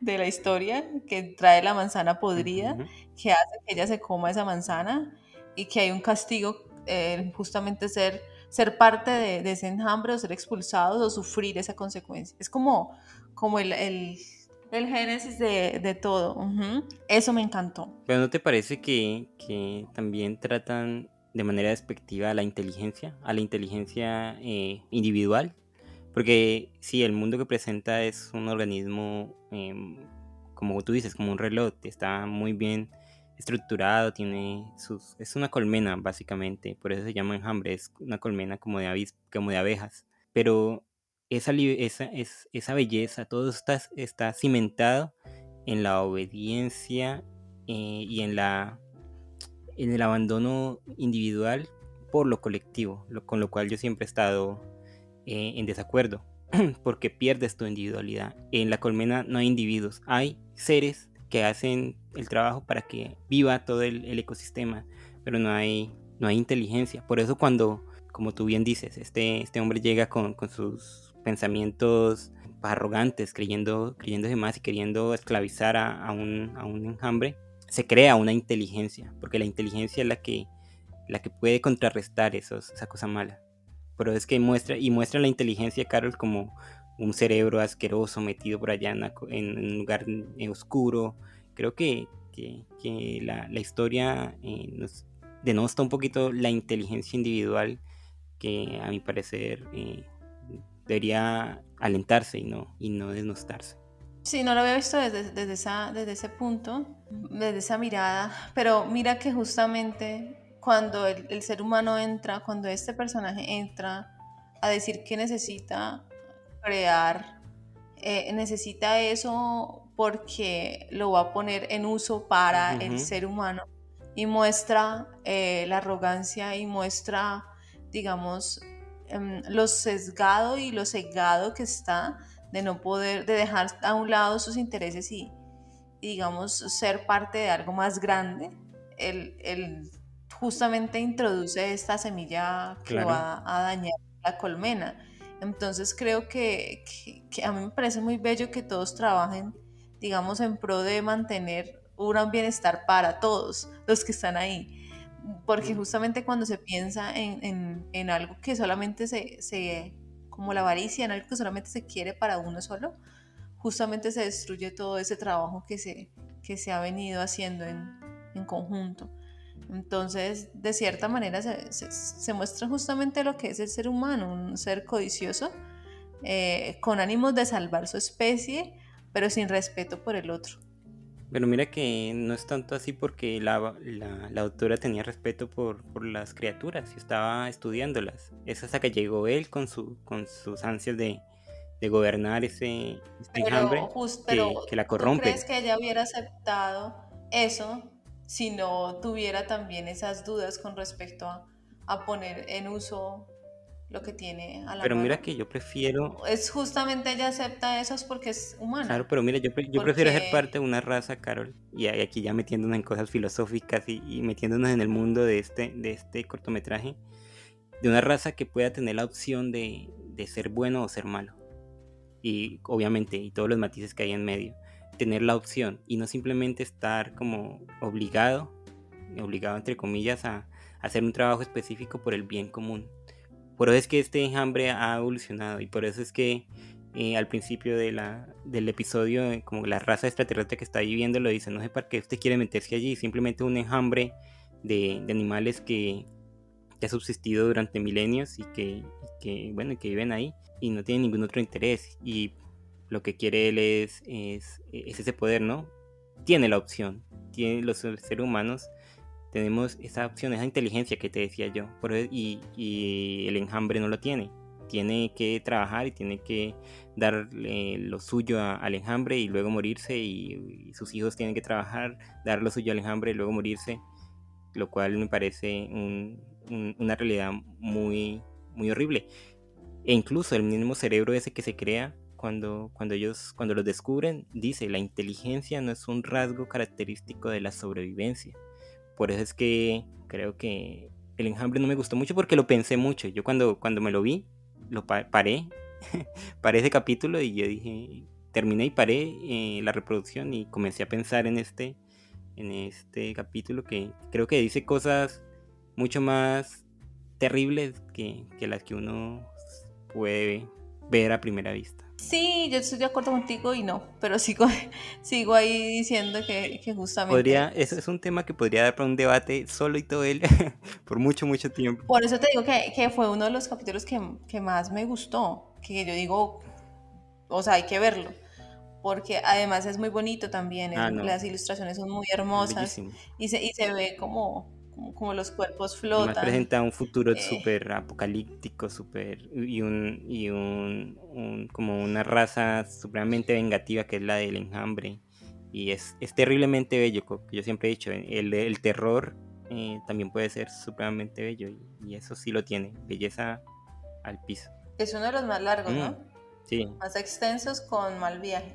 de la historia, que trae la manzana podrida que hace que ella se coma esa manzana y que hay un castigo, eh, justamente ser, ser parte de, de ese enjambre o ser expulsados o sufrir esa consecuencia. Es como, como el, el, el génesis de, de todo. Eso me encantó. Pero ¿no te parece que, que también tratan de manera despectiva a la inteligencia, a la inteligencia eh, individual? Porque sí, el mundo que presenta es un organismo, em, como tú dices, como un reloj, está muy bien estructurado, tiene sus, es una colmena básicamente, por eso se llama enjambre, es una colmena como de, avis, como de abejas. Pero esa, esa, es, esa belleza, todo está, está cimentado en la obediencia eh, y en la en el abandono individual por lo colectivo, lo- con lo cual yo siempre he estado eh, en desacuerdo, *clears throat* porque pierdes tu individualidad. En la colmena no hay individuos, hay seres que hacen el trabajo para que viva todo el, el ecosistema, pero no hay, no hay inteligencia. Por eso cuando, como tú bien dices, este, este hombre llega con, con sus pensamientos arrogantes, creyendo, creyéndose más y queriendo esclavizar a, a un, a un enjambre, se crea una inteligencia, porque la inteligencia es la que, la que puede contrarrestar esa cosa mala. Pero es que muestra, y muestra la inteligencia, Carol, como un cerebro asqueroso metido por allá en un lugar eh, oscuro. Creo que, que, que la, la historia eh, nos denosta un poquito la inteligencia individual que a mi parecer eh, debería alentarse y no, y no denostarse. Sí, no lo había visto desde, desde, esa, desde ese punto, desde esa mirada, pero mira que justamente cuando el, el ser humano entra, cuando este personaje entra a decir que necesita procrear, eh, necesita eso porque lo va a poner en uso para el ser humano y muestra eh, la arrogancia y muestra, digamos, em, lo sesgado y lo cegado que está de no poder, de dejar a un lado sus intereses y, digamos, ser parte de algo más grande. Él, justamente introduce esta semilla que va a dañar la colmena. Entonces creo que, a mí me parece muy bello que todos trabajen, digamos, en pro de mantener un bienestar para todos los que están ahí. Porque justamente cuando se piensa en, algo que solamente se, como la avaricia, en algo que solamente se quiere para uno solo, justamente se destruye todo ese trabajo que se, que se ha venido haciendo en, en conjunto. Entonces, de cierta manera, se, muestra justamente lo que es el ser humano, un ser codicioso, eh, con ánimos de salvar su especie, pero sin respeto por el otro. Pero mira que no es tanto así porque la, la, autora tenía respeto por, las criaturas y estaba estudiándolas. Es hasta que llegó él con, su, con sus ansias de, gobernar ese, enjambre que, que, la corrompe. ¿tú ¿Crees que ella hubiera aceptado eso si no tuviera también esas dudas con respecto a, poner en uso lo que tiene a la Pero mira que yo prefiero... Es justamente ella acepta eso porque es humana. Claro, pero mira, yo, yo prefiero ser parte de una raza, Carol, y aquí ya metiéndonos en cosas filosóficas y, metiéndonos en el mundo de este, de este cortometraje, de una raza que pueda tener la opción de, de ser bueno o ser malo. Y obviamente, y todos los matices que hay en medio tener la opción y no simplemente estar como obligado, obligado entre comillas, a, hacer un trabajo específico por el bien común. Por eso es que este enjambre ha evolucionado y por eso es que eh, al principio de del episodio, eh, como la raza extraterrestre que está viviendo lo dice, no sé para qué usted quiere meterse allí, simplemente un enjambre de, animales que, que, ha subsistido durante milenios y que, que, bueno, que viven ahí y no tienen ningún otro interés. Y lo que quiere él es, es, ese poder, ¿no? Tiene la opción, tiene los seres humanos, tenemos esa opción, esa inteligencia que te decía yo, por y, el enjambre no lo tiene. Tiene que trabajar y tiene que darle lo suyo al enjambre y luego morirse y, sus hijos tienen que trabajar, dar lo suyo al enjambre y luego morirse, lo cual me parece una realidad muy, muy horrible. E incluso el mismo cerebro ese que se crea cuando, cuando ellos, cuando los descubren, dice, la inteligencia no es un rasgo característico de la sobrevivencia. Por eso es que creo que el enjambre no me gustó mucho porque lo pensé mucho. Yo cuando, cuando me lo vi, lo paré, *laughs* paré ese capítulo y yo dije, terminé y paré eh, la reproducción y comencé a pensar en este, en este capítulo que creo que dice cosas mucho más terribles que, que las que uno puede ver a primera vista. Sí, yo estoy de acuerdo contigo y no, pero sigo, *laughs* sigo ahí diciendo que, justamente... Podría, eso es un tema que podría dar para un debate solo y todo él *laughs* por mucho, mucho tiempo. Por eso te digo que, fue uno de los capítulos que, más me gustó, que yo digo, o sea, hay que verlo, porque además es muy bonito también, ah, las ilustraciones son muy hermosas y se, y se ve como como, los cuerpos flotan. Además presenta un futuro eh. súper apocalíptico, súper y un y un, como una raza supremamente vengativa que es la del enjambre y es, es terriblemente bello, yo siempre he dicho, el, el terror eh, también puede ser supremamente bello y, eso sí lo tiene, belleza al piso. Es uno de los más largos, ¿no? Mm, sí. Más extensos con mal viaje.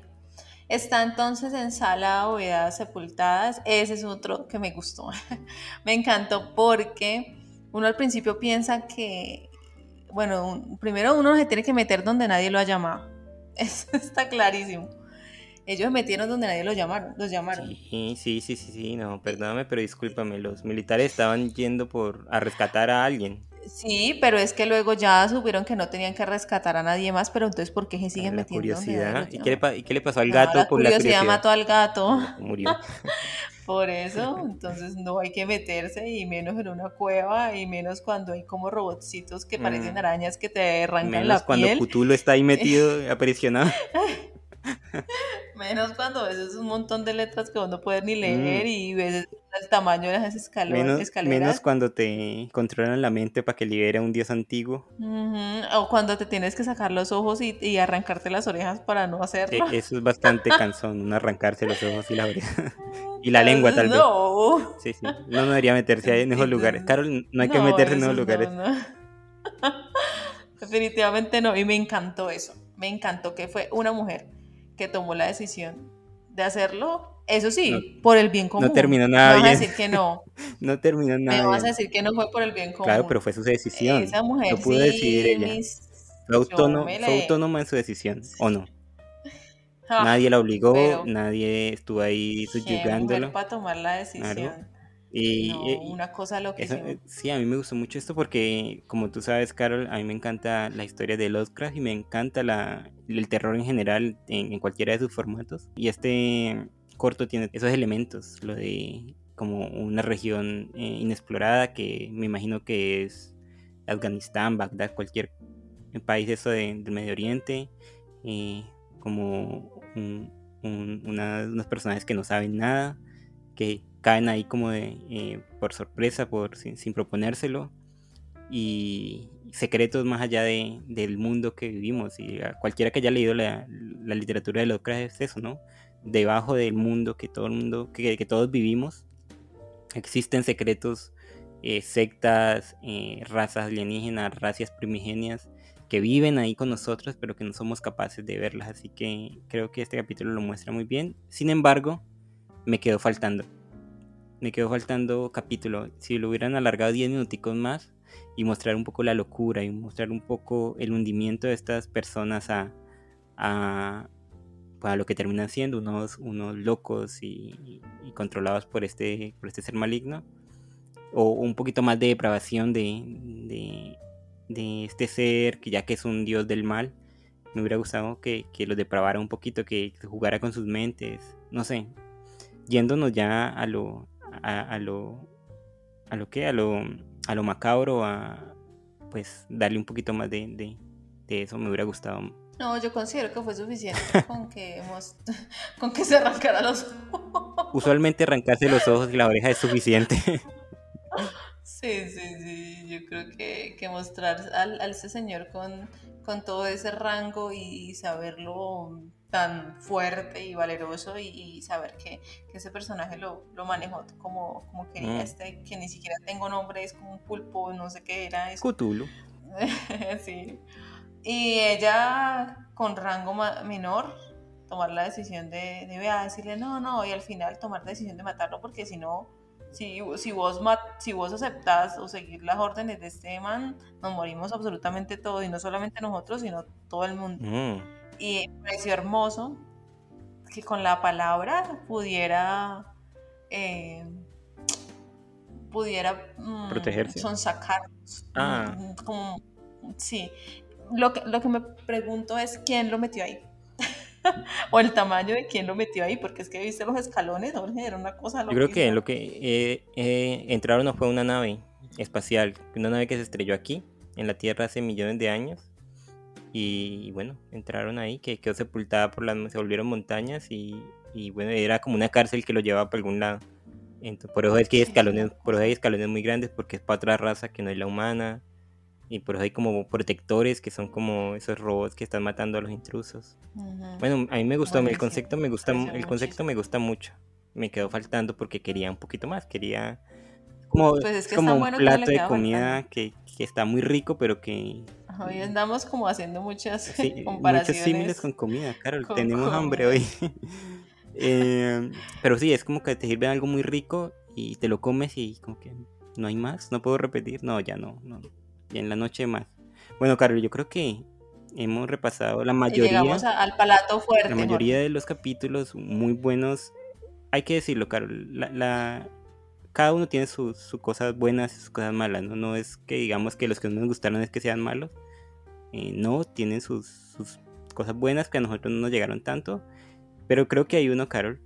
Está entonces en Sala Ovedas Sepultadas. Ese es otro que me gustó. *laughs* me encantó porque uno al principio piensa que, bueno, primero uno se tiene que meter donde nadie lo ha llamado. *laughs* Eso está clarísimo. Ellos se metieron donde nadie los llamaron, los llamaron. Sí, sí, sí, sí, sí, no, perdóname, pero discúlpame, los militares estaban yendo por a rescatar a alguien. Sí, pero es que luego ya supieron que no tenían que rescatar a nadie más, pero entonces ¿por qué se siguen la metiendo? Curiosidad. ¿Y qué, le, ¿Y qué, le, pasó al gato la por la curiosidad? mató al gato. Murió. *laughs* por eso, entonces no hay que meterse y menos en una cueva y menos cuando hay como robotcitos que parecen mm. arañas que te arrancan la piel. cuando Cthulhu está ahí metido, *laughs* aprisionado. Menos cuando ves un montón de letras que uno no puede ni leer mm. y ves el tamaño de las escalones, Menos, escaleras. menos cuando te controlan la mente para que libere a un dios antiguo. O cuando te tienes que sacar los ojos y, y arrancarte las orejas para no E- hacerlo. Eso es bastante *laughs* cansón, arrancarse los ojos y la oreja. *laughs* y la lengua tal vez. No. Sí, sí. No debería meterse ahí en esos lugares. Carol, no hay que No, meterse en eso esos lugares. no. *laughs* Definitivamente no. Y me encantó eso. Me encantó que fue una mujer que tomó la decisión de hacerlo. Eso sí, por el bien común. terminó nada Me vas a bien. decir que no. *laughs* No terminó Me nada. vas a bien. decir que no fue por el bien común. Claro, pero fue su decisión. Esa mujer Lo pudo sí, decidir ella. mis- Fue, autóno- yo me fue autónoma en su decisión, ¿o no? *laughs* Ah, nadie la obligó, nadie estuvo ahí subyugándolo. para tomar la decisión. Y, No, y- una cosa eso, loquísima. eh, sí, a mí me gustó mucho esto porque, como tú sabes, Carol, a mí me encanta la historia de Lovecraft y me encanta la, el terror en general en, en cualquiera de sus formatos. Y este corto tiene esos elementos, lo de como una región eh, inexplorada que me imagino que es Afganistán, Bagdad, cualquier país eso de- del Medio Oriente, eh, como un- un- una- unos personajes que no saben nada, que caen ahí como de eh, por sorpresa, por sin, sin proponérselo, y secretos más allá de, del mundo que vivimos. Y a cualquiera que haya leído la, la literatura de Lovecraft es eso, ¿no? Debajo del mundo que todo el mundo, que, que todos vivimos, existen secretos, eh, sectas, eh, razas alienígenas, razas primigenias que viven ahí con nosotros, pero que no somos capaces de verlas. Así que creo que este capítulo lo muestra muy bien. Sin embargo, me quedó faltando. Me quedó faltando capítulo. Si lo hubieran alargado 10 minuticos más y mostrar un poco la locura y mostrar un poco el hundimiento de estas personas a, a, a lo que terminan siendo unos, unos locos y, y controlados por este, por este ser maligno. O un poquito más de depravación de, de, de este ser que ya que es un dios del mal. Me hubiera gustado que, que los depravara un poquito, que jugara con sus mentes. No sé, yéndonos ya a lo a, a lo a lo que a lo a lo macabro a pues darle un poquito más de, de, de eso me hubiera gustado No, yo considero que fue suficiente *laughs* con que hemos, *laughs* con que se arrancara los ojos. usualmente arrancarse los ojos y la oreja es suficiente *laughs* Sí, sí, sí. Yo creo que, que mostrar al, a ese señor con, con todo ese rango y saberlo tan fuerte y valeroso y, y saber que, que ese personaje lo, lo manejó como, como quería Mm. este, que ni siquiera tengo nombre, es como un pulpo, no sé qué era. Es Cthulhu *laughs* sí. Y ella, con rango menor, tomar la decisión de, de decirle no, no, y al final tomar la decisión de matarlo, porque si no, si, si, vos, ma- si vos aceptás o seguir las órdenes de este man, nos morimos absolutamente todos, y no solamente nosotros, sino todo el mundo. Mm, Y me pareció hermoso que con la palabra pudiera. eh, pudiera mm, Protegerse. sonsacarnos. Ah. Mm, como, sí. Lo que, lo que me pregunto es quién lo metió ahí. *laughs* o el tamaño de quién lo metió ahí, porque es que viste los escalones, Jorge, era una cosa yo creo que lo que eh, eh, entraron fue una nave espacial una nave que se estrelló aquí en la Tierra hace millones de años y bueno entraron ahí que quedó sepultada por las se volvieron montañas y, y bueno era como una cárcel que lo llevaba para algún lado. Entonces, por eso es que hay escalones por eso hay escalones muy grandes porque es para otra raza que no es la humana y por eso hay como protectores que son como esos robots que están matando a los intrusos. Bueno a mí me gustó el concepto me gusta el concepto me gusta mucho. Me quedó faltando porque quería un poquito más quería como, Pues es que es como un bueno que plato de comida que, que está muy rico pero que Hoy andamos como haciendo muchas Sí, *laughs* muchos comparaciones. símiles con comida, Carol. con tenemos hambre hoy. *laughs* Eh, pero sí, es como que te sirven algo muy rico y te lo comes y como que no hay más, no puedo repetir. No, ya no, no. Ya en la noche más. Bueno, Carol, yo creo que hemos repasado la Y mayoría, llegamos a- al palato fuerte. la mayoría de los capítulos muy buenos. Hay que decirlo, Carol. La, la- cada uno tiene sus, sus cosas buenas y sus cosas malas, ¿no? No es que digamos que los que no nos gustaron es que sean malos. Eh, no, tienen sus, sus cosas buenas que a nosotros no nos llegaron tanto. Pero creo que hay uno, Carol,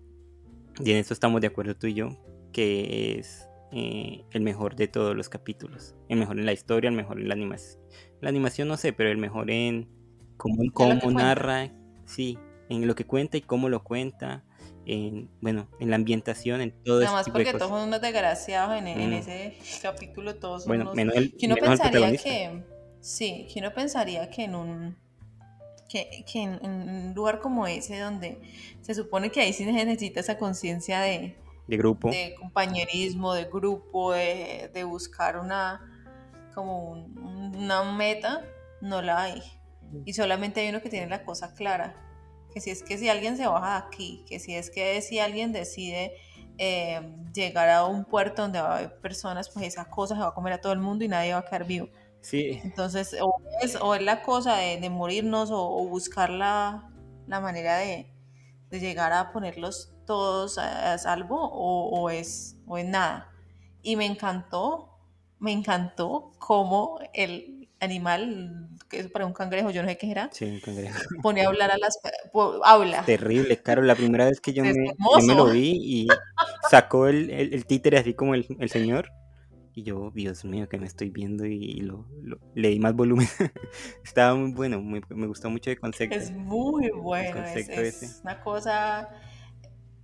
y en esto estamos de acuerdo tú y yo, que es eh, el mejor de todos los capítulos. El mejor en la historia, el mejor en la animación. La animación no sé, pero el mejor en cómo, cómo narra, sí, en lo que cuenta y cómo lo cuenta. En, bueno, en la ambientación, en todo Nada más porque todos son unos desgraciados en, en Mm. ese capítulo, todos son Bueno, unos- menos el, que uno menos el pensaría protagonista. que sí, que uno pensaría que en un que, que en, en un lugar como ese donde se supone que ahí sí se necesita esa conciencia de, de grupo. de compañerismo, de grupo, de, de buscar una como un- una meta, no la hay. Y solamente hay uno que tiene la cosa clara. Que si es que si alguien se baja de aquí, que si es que si alguien decide eh, llegar a un puerto donde va a haber personas, pues esa cosa se va a comer a todo el mundo y nadie va a quedar vivo. Sí, Entonces, o es, o es la cosa de, de morirnos o, o buscar la, la manera de, de llegar a ponerlos todos a, a salvo o, o es, o es nada. Y me encantó, me encantó cómo el animal, que es para un cangrejo, yo no sé qué era, sí, un cangrejo. *laughs* pone a *laughs* hablar a las... habla. Terrible, claro. La primera vez que yo me, yo me lo vi y sacó el, el, el títere así como el, el señor. Y yo, Dios mío, que me estoy viendo y lo, lo- le di más volumen. *laughs* Estaba muy bueno, muy- me gustó mucho el concepto. Es muy bueno, es, concepto es una cosa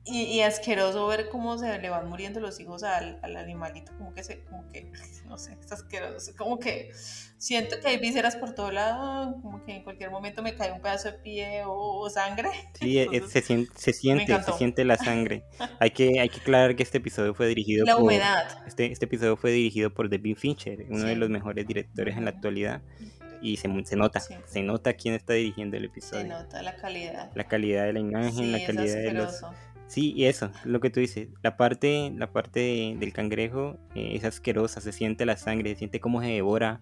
y, y asqueroso ver cómo se le van muriendo los hijos al, al animalito, como que se, como que, *laughs* no sé, es asqueroso, como que siento que hay vísceras por todo lado, como que en cualquier momento me cae un pedazo de pie o, o sangre. *laughs* Sí, es- Entonces, se, sien- se siente, se siente la sangre. Hay que, hay que aclarar que este episodio fue dirigido La por... humedad. Este, este episodio fue dirigido por David Fincher, uno de los mejores directores en la actualidad. Y se, se nota, Sí. se nota quién está dirigiendo el Se episodio. nota la calidad. La calidad de la imagen, Sí, la calidad de los... Sí, y eso, lo que tú dices, la parte, la parte de- del cangrejo eh, es asquerosa, se siente la sangre, se siente cómo se devora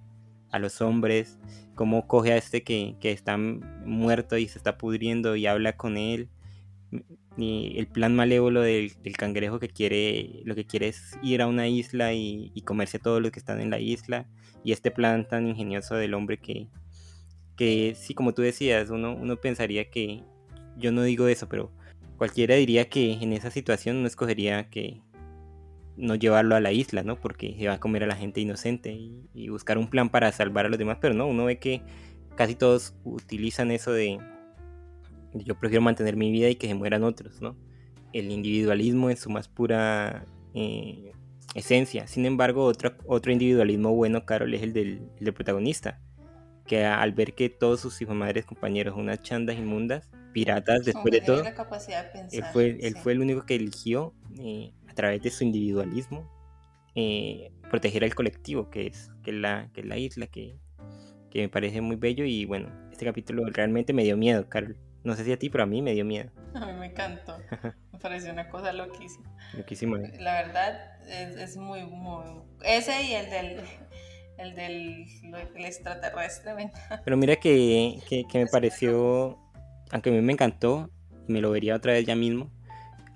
a los hombres, cómo coge a este que, que está muerto y se está pudriendo y habla con él. Y el plan malévolo del, del cangrejo que quiere, lo que quiere es ir a una isla y, y comerse a todos los que están en la isla. Y este plan tan ingenioso del hombre que, que sí, como tú decías, uno, uno pensaría que, yo no digo eso, pero cualquiera diría que en esa situación uno escogería que no llevarlo a la isla, ¿no? Porque se va a comer a la gente inocente y, buscar un plan para salvar a los demás, pero no, uno ve que casi todos utilizan eso de yo prefiero mantener mi vida y que se mueran otros, ¿no? El individualismo en su más pura eh, esencia. Sin embargo, otro, otro individualismo bueno, Carol, es el el del protagonista, que al ver que todos sus hijos, madres, compañeros, unas chandas inmundas, piratas, después de todo, capacidad de pensar. él fue, él sí. fue el único que eligió, eh, a través de su individualismo, eh, proteger al colectivo, que es, que es, la, que es la isla, que, que me parece muy bello. Y bueno, este capítulo realmente me dio miedo, Carol. No sé si a ti, pero a mí me dio miedo. *laughs* A mí me encantó. *laughs* Me pareció una cosa loquísima. Loquísimo. La verdad es, es muy, muy. Ese y el del. El del el extraterrestre. encanta. *laughs* Pero mira que, que, me pareció, aunque a mí me encantó, me lo vería otra vez ya mismo,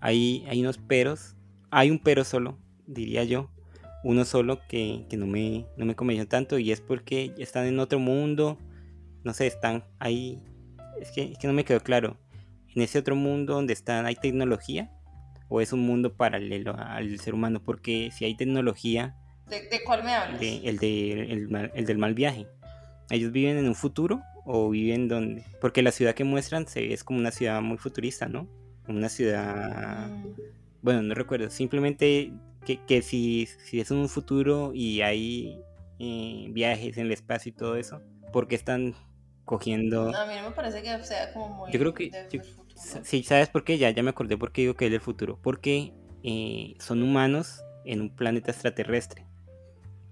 hay, hay unos peros, hay un pero solo, diría yo, uno solo que, que no, me, no me convenció tanto y es porque están en otro mundo, no sé, están ahí, es que, es que no me quedó claro, en ese otro mundo donde están, ¿hay tecnología? ¿O es un mundo paralelo al ser humano? Porque si hay tecnología, ¿De, de cuál me hablas? de- el, de, el, el del mal viaje. ¿Ellos viven en un futuro o viven donde? Porque la ciudad que muestran se es como una ciudad muy futurista, ¿no? Una ciudad... Mm, Bueno, no recuerdo. Simplemente que, que si, si es un futuro y hay eh, viajes en el espacio y todo eso, ¿por qué están cogiendo... A mí no me parece que sea como muy. Yo creo que- yo-. Sí, ¿sabes por qué? Ya, ya me acordé por qué digo que es del futuro. Porque eh, son humanos en un planeta extraterrestre.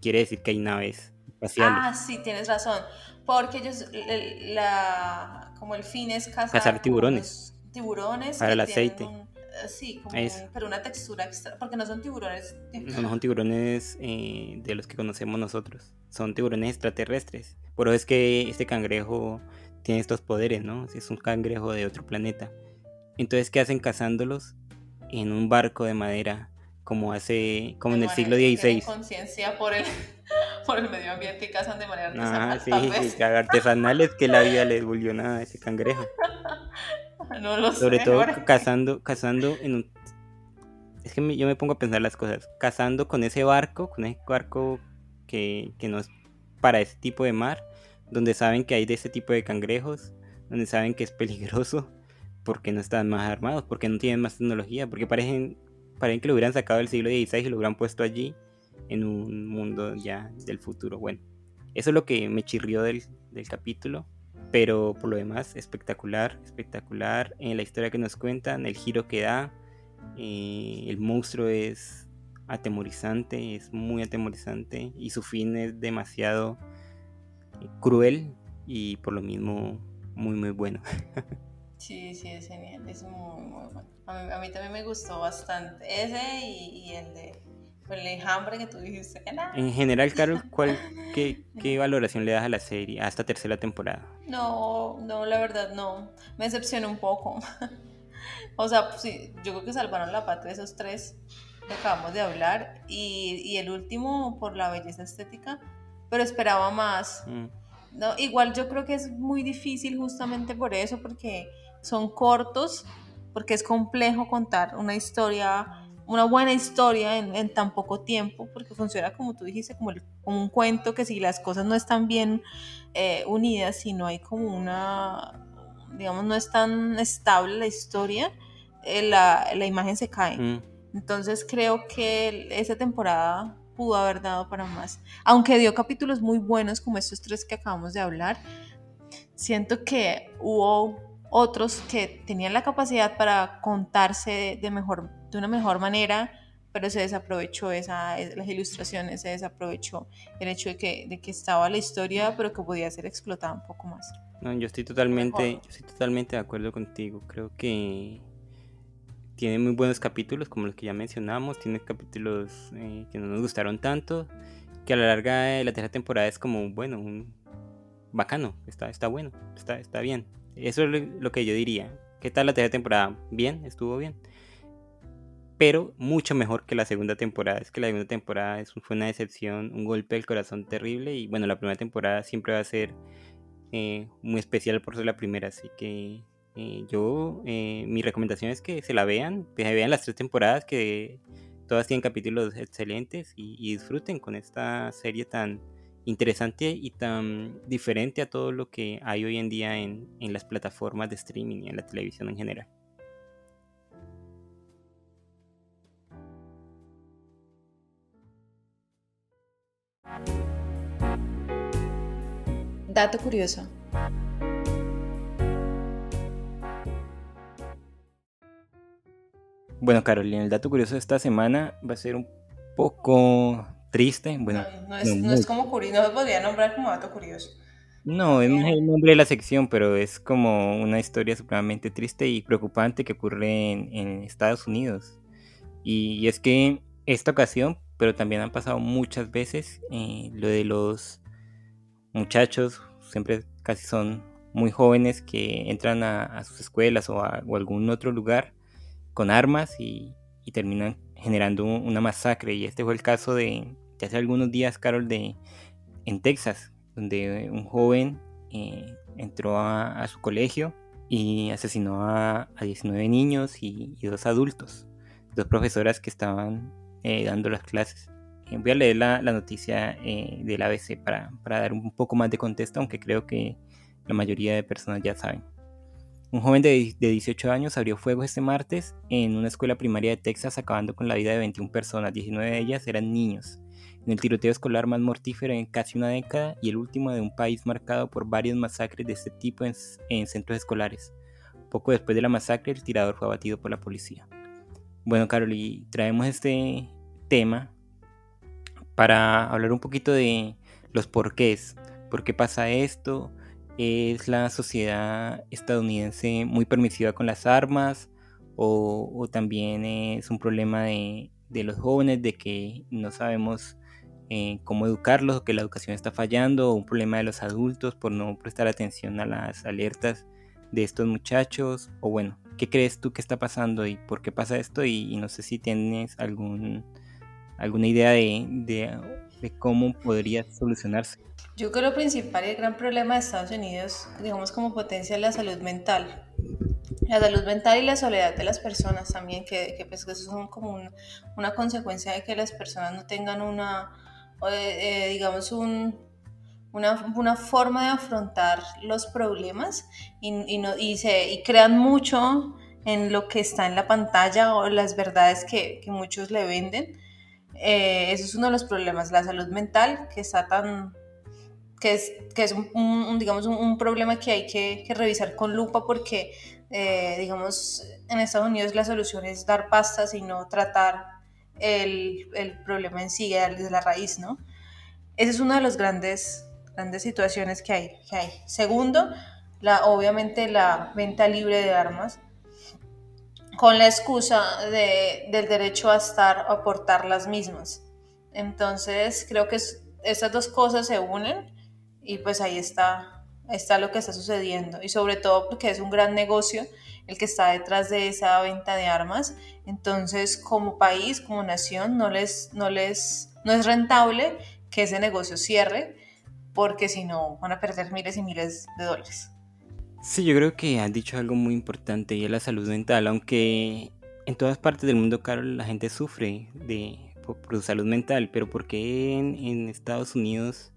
Quiere decir que hay naves espaciales. Ah, sí, tienes razón. Porque ellos, el- la, como el fin es cazar, Cazar tiburones. Tiburones. Para el aceite. un- eh, sí, como Eso. un- pero una textura extra. Porque no son tiburones. No, no son tiburones eh, de los que conocemos nosotros. Son tiburones extraterrestres. Por eso es que este cangrejo tiene estos poderes, ¿no? Es un cangrejo de otro planeta. Entonces, ¿qué hacen cazándolos? En un barco de madera, como hace, como en el siglo XVI. conciencia por el, *laughs* por el medio ambiente y cazan de manera Ah, artesanal. sí, tal vez. sí, artesanales que la vida les volvió nada a ese cangrejo. *laughs* No lo Sobre sé. todo ahora. cazando, cazando en un... Es que me- yo me pongo a pensar las cosas. Cazando con ese barco, con ese barco que, que no es para ese tipo de mar, donde saben que hay de ese tipo de cangrejos, donde saben que es peligroso, ¿por qué no están más armados? ¿Por qué no tienen más tecnología? Porque parecen, parecen que lo hubieran sacado del siglo XVI y lo hubieran puesto allí en un mundo ya del futuro. Bueno, eso es lo que me chirrió del, del capítulo. Pero por lo demás, espectacular, espectacular en la historia que nos cuentan, el giro que da. Eh, el monstruo es atemorizante, es muy atemorizante y su fin es demasiado cruel y por lo mismo muy muy bueno. *laughs* Sí, sí, es genial, es muy, muy bueno. A mí, también me gustó bastante ese y, el de el enjambre que tú dijiste. En general, Carol, ¿cuál, *laughs* qué, qué, valoración le das a la serie, a esta tercera temporada? No, no, la verdad no. Me decepcionó un poco. *laughs* o sea, pues, sí, yo creo que salvaron la pata de esos tres que acabamos de hablar y, y el último por la belleza estética, pero esperaba más. Mm. No, igual yo creo que es muy difícil justamente por eso, porque son cortos, porque es complejo contar una historia, una buena historia en, tan poco tiempo, porque funciona como tú dijiste, como, un cuento que si las cosas no están bien eh, unidas, si no hay como una, digamos, no es tan estable la historia, eh, la, la, imagen se cae. Mm. Entonces creo que esa temporada pudo haber dado para más. Aunque dio capítulos muy buenos como estos tres que acabamos de hablar, siento que hubo otros que tenían la capacidad para contarse de, mejor, de una mejor manera, pero se desaprovechó esa, las ilustraciones, se desaprovechó el hecho de que, de que estaba la historia, pero que podía ser explotada un poco más. No, yo estoy totalmente, yo estoy totalmente de acuerdo contigo. Creo que tiene muy buenos capítulos, como los que ya mencionamos. Tiene capítulos eh, que no nos gustaron tanto. Que a la larga de la tercera temporada es como, bueno, un bacano. Está, está bueno, está, está bien. Eso es lo que yo diría. ¿Qué tal la tercera temporada? Bien, estuvo bien. Pero mucho mejor que la segunda temporada. Es que la segunda temporada fue una decepción, un golpe del corazón terrible. Y bueno, la primera temporada siempre va a ser eh, muy especial por ser la primera. Así que eh, yo, eh, mi recomendación es que se la vean, que se vean las tres temporadas, que todas tienen capítulos excelentes y, disfruten con esta serie tan interesante y tan diferente a todo lo que hay hoy en día en, en las plataformas de streaming y en la televisión en general. Dato curioso. Bueno, Carolina, el dato curioso de esta semana va a ser un poco triste. Bueno, no, es, como curioso, no podría nombrar como dato curioso. No, es el nombre de la sección, pero es como una historia supremamente triste y preocupante que ocurre en, Estados Unidos. Y, es que esta ocasión, pero también han pasado muchas veces, eh, lo de los muchachos, siempre casi son muy jóvenes que entran a, sus escuelas o a o algún otro lugar con armas y, terminan generando una masacre. Y este fue el caso de, hace algunos días, Carol, de, en Texas, donde un joven eh, entró a, su colegio y asesinó a, 19 niños y, dos adultos, dos profesoras que estaban eh, dando las clases. Eh, voy a leer la, noticia del ABC para, para dar un poco más de contexto, aunque creo que la mayoría de personas ya saben. Un joven de, 18 años abrió fuego este martes en una escuela primaria de Texas acabando con la vida de 21 personas, 19 de ellas eran niños, en el tiroteo escolar más mortífero en casi una década y el último de un país marcado por varios masacres de este tipo en, centros escolares. Poco después de la masacre el tirador fue abatido por la policía. Bueno, Carol, y traemos este tema para hablar un poquito de los porqués. ¿Por qué pasa esto? es la sociedad estadounidense muy permisiva con las armas o, también es un problema de, los jóvenes de que no sabemos eh, cómo educarlos o que la educación está fallando o un problema de los adultos por no prestar atención a las alertas de estos muchachos o bueno, ¿qué crees tú que está pasando y por qué pasa esto? Y, no sé si tienes algún, alguna idea de, de cómo podría solucionarse. Yo creo que lo principal y el gran problema de Estados Unidos, digamos como potencia, es la salud mental. La salud mental y la soledad de las personas también, que, que pues eso son como una consecuencia de que las personas no tengan una, eh, digamos, un, una, una forma de afrontar los problemas y, y, no, y, se, y crean mucho en lo que está en la pantalla o las verdades que, que muchos le venden. Eh, eso es uno de los problemas, la salud mental, que está tan que es, que es un, digamos, un, problema que hay que, que revisar con lupa porque, eh, digamos, en Estados Unidos la solución es dar pastas y no tratar el, el problema en sí desde la raíz, ¿no? Esa es una de las grandes, grandes situaciones que hay. Segundo, la, obviamente la venta libre de armas con la excusa de, del derecho a estar o aportar las mismas. Entonces, creo que es, estas dos cosas se unen y pues ahí está, está lo que está sucediendo. Y sobre todo porque es un gran negocio el que está detrás de esa venta de armas. Entonces, como país, como nación, no les, no les, no es rentable que ese negocio cierre porque si no van a perder miles y miles de dólares. Sí, yo creo que has dicho algo muy importante y es la salud mental, aunque en todas partes del mundo, Carol, la gente sufre de, por, su salud mental, pero ¿por qué en, en, Estados Unidos,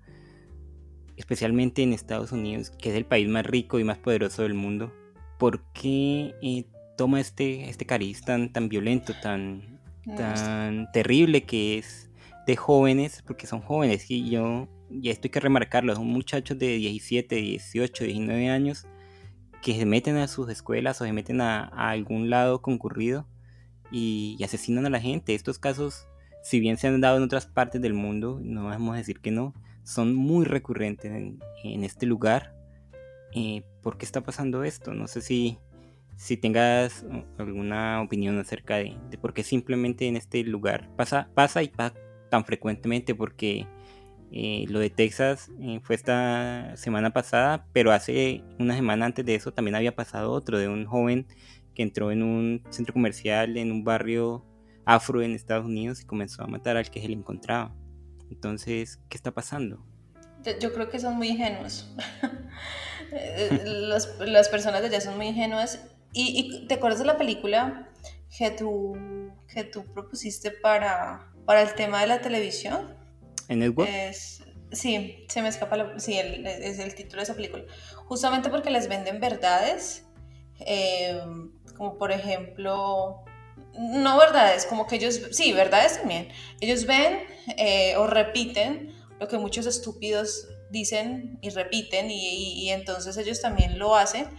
especialmente en Estados Unidos, que es el país más rico y más poderoso del mundo, ¿por qué eh, toma este, este cariz tan, tan violento, tan, tan terrible que es de jóvenes, porque son jóvenes, y yo, y esto hay que remarcarlo, son muchachos de 17, 18, 19 años que se meten a sus escuelas o se meten a, algún lado concurrido y, asesinan a la gente. Estos casos, si bien se han dado en otras partes del mundo, no vamos a decir que no, son muy recurrentes en, este lugar. ¿Por qué está pasando esto? No sé si, si tengas alguna opinión acerca de, de, por qué simplemente en este lugar pasa, pasa y pasa tan frecuentemente, porque eh, lo de Texas eh, fue esta semana pasada, pero hace una semana antes de eso también había pasado otro de un joven que entró en un centro comercial en un barrio afro en Estados Unidos y comenzó a matar al que se le encontraba. Entonces, ¿qué está pasando? Yo creo que son muy ingenuos. *laughs* Eh, las, las, personas de allá son muy ingenuas. ¿Y, ¿Y, te acuerdas de la película que tú, que tú propusiste para, para el tema de la televisión? ¿En el web? sí, se me escapa, la, sí, es el título de esa película. Justamente porque les venden verdades, eh, como por ejemplo, no verdades, como que ellos, sí, verdades también. Ellos ven eh, o repiten lo que muchos estúpidos dicen y repiten y, entonces ellos también lo hacen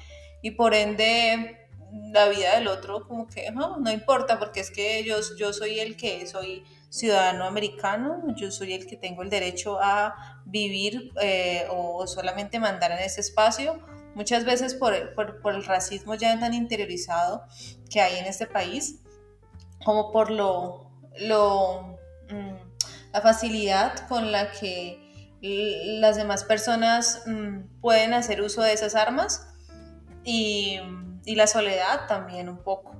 y por ende la vida del otro como que no, importa porque es que ellos, yo soy el que soy ciudadano americano, yo soy el que tengo el derecho a vivir eh, o solamente mandar en ese espacio. Muchas veces por, por, por, el racismo ya tan interiorizado que hay en este país, como por lo, lo, mm, la facilidad con la que las demás personas mm, pueden hacer uso de esas armas y, la soledad también un poco.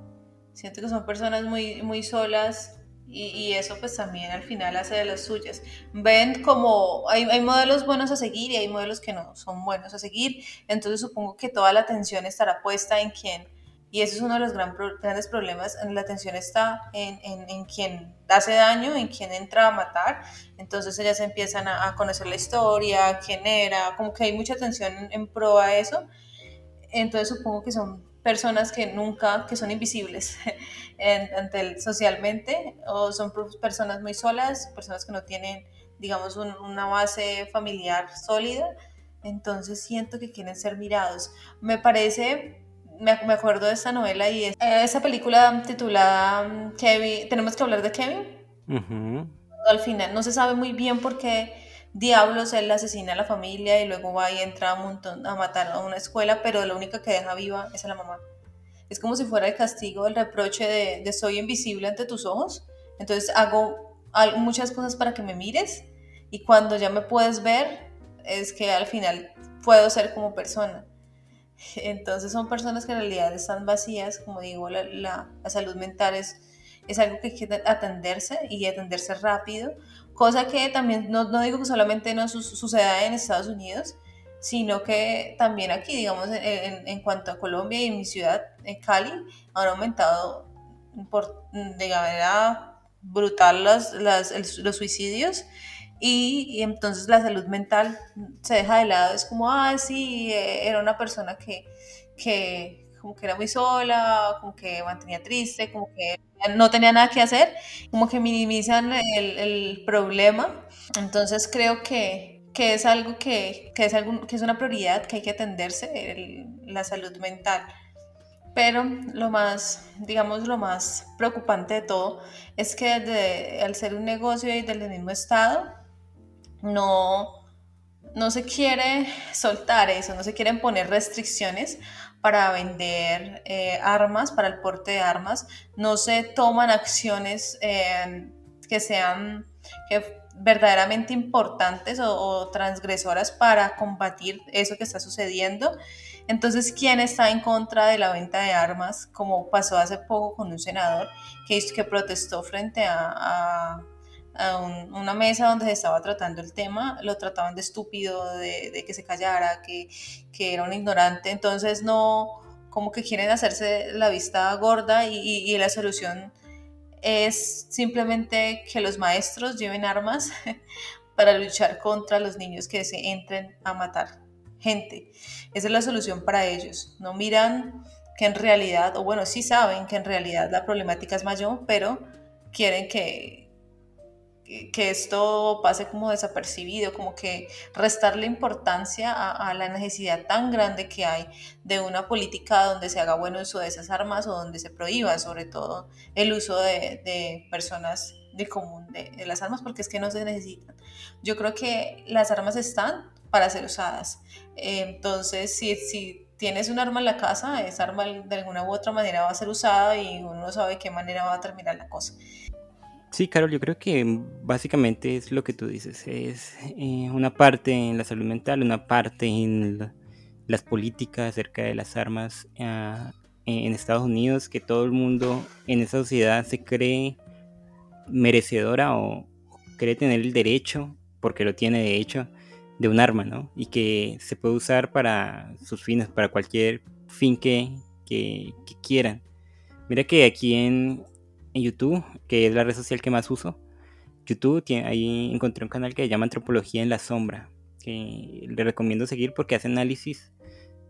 Siento que son personas muy, muy solas y, eso pues también al final hace de las suyas. Ven como hay, hay, modelos buenos a seguir y hay modelos que no son buenos a seguir, entonces supongo que toda la atención estará puesta en quien, y eso es uno de los gran, grandes problemas, la atención está en, en, en, quien hace daño, en quien entra a matar, entonces ellas empiezan a, conocer la historia, quién era, como que hay mucha atención en, en pro a eso, entonces supongo que son personas que nunca, que son invisibles *laughs* ante socialmente, o son personas muy solas, personas que no tienen, digamos, una base familiar sólida, entonces siento que quieren ser mirados. Me parece, me, acuerdo de esta novela y esa película titulada mm, Kevin, tenemos que hablar de Kevin. Al final no se sabe muy bien por qué diablos él asesina a la familia y luego va y entra a, un montón, a matar a una escuela, pero la única que deja viva es a la mamá. Es como si fuera el castigo, el reproche de, de soy invisible ante tus ojos, entonces hago muchas cosas para que me mires y cuando ya me puedes ver es que al final puedo ser como persona. Entonces son personas que en realidad están vacías, como digo, la, la, salud mental es, es algo que hay que atenderse y atenderse rápido, cosa que también no, no digo que solamente no suceda en Estados Unidos, sino que también aquí, digamos, en, en, cuanto a Colombia y en mi ciudad, en Cali, han aumentado por, de manera brutal los suicidios y, entonces la salud mental se deja de lado, es como, ah, sí, eh, era una persona que, que como que era muy sola, como que mantenía triste, como que no tenía nada que hacer, como que minimizan el, el problema. Entonces creo que, que es algo que, que es algo, que es una prioridad que hay que atenderse, la salud mental. Pero lo más, digamos, lo más preocupante de todo es que al ser un negocio y del mismo Estado, no, no se quiere soltar eso, no se quieren poner restricciones para vender eh, armas, para el porte de armas, no se toman acciones eh, que sean verdaderamente importantes o, transgresoras para combatir eso que está sucediendo. Entonces, ¿quién está en contra de la venta de armas? Como pasó hace poco con un senador que, que protestó frente a a una mesa donde se estaba tratando el tema, lo trataban de estúpido, de, que se callara, que, que, era un ignorante, entonces no, como que quieren hacerse la vista gorda y, y, la solución es simplemente que los maestros lleven armas *laughs* para luchar contra los niños que se entren a matar gente. Esa es la solución para ellos. No miran que en realidad, o bueno, sí saben que en realidad la problemática es mayor, pero quieren que, que esto pase como desapercibido, como que restarle importancia a, la necesidad tan grande que hay de una política donde se haga buen uso de esas armas o donde se prohíba sobre todo el uso de, personas de común de, las armas porque es que no se necesitan. Yo creo que las armas están para ser usadas. entonces, si, tienes un arma en la casa, esa arma de alguna u otra manera va a ser usada y uno no sabe qué manera va a terminar la cosa. Sí, Carol, yo creo que básicamente es lo que tú dices, es eh, una parte en la salud mental, una parte en las políticas acerca de las armas ah, en Estados Unidos, que todo el mundo en esa sociedad se cree merecedora o cree tener el derecho, porque lo tiene de hecho, de un arma, ¿no? Y que se puede usar para sus fines, para cualquier fin que, que quieran. Mira que aquí en, YouTube, que es la red social que más uso. YouTube, ahí encontré un canal que se llama Antropología en la Sombra, que le recomiendo seguir porque hace análisis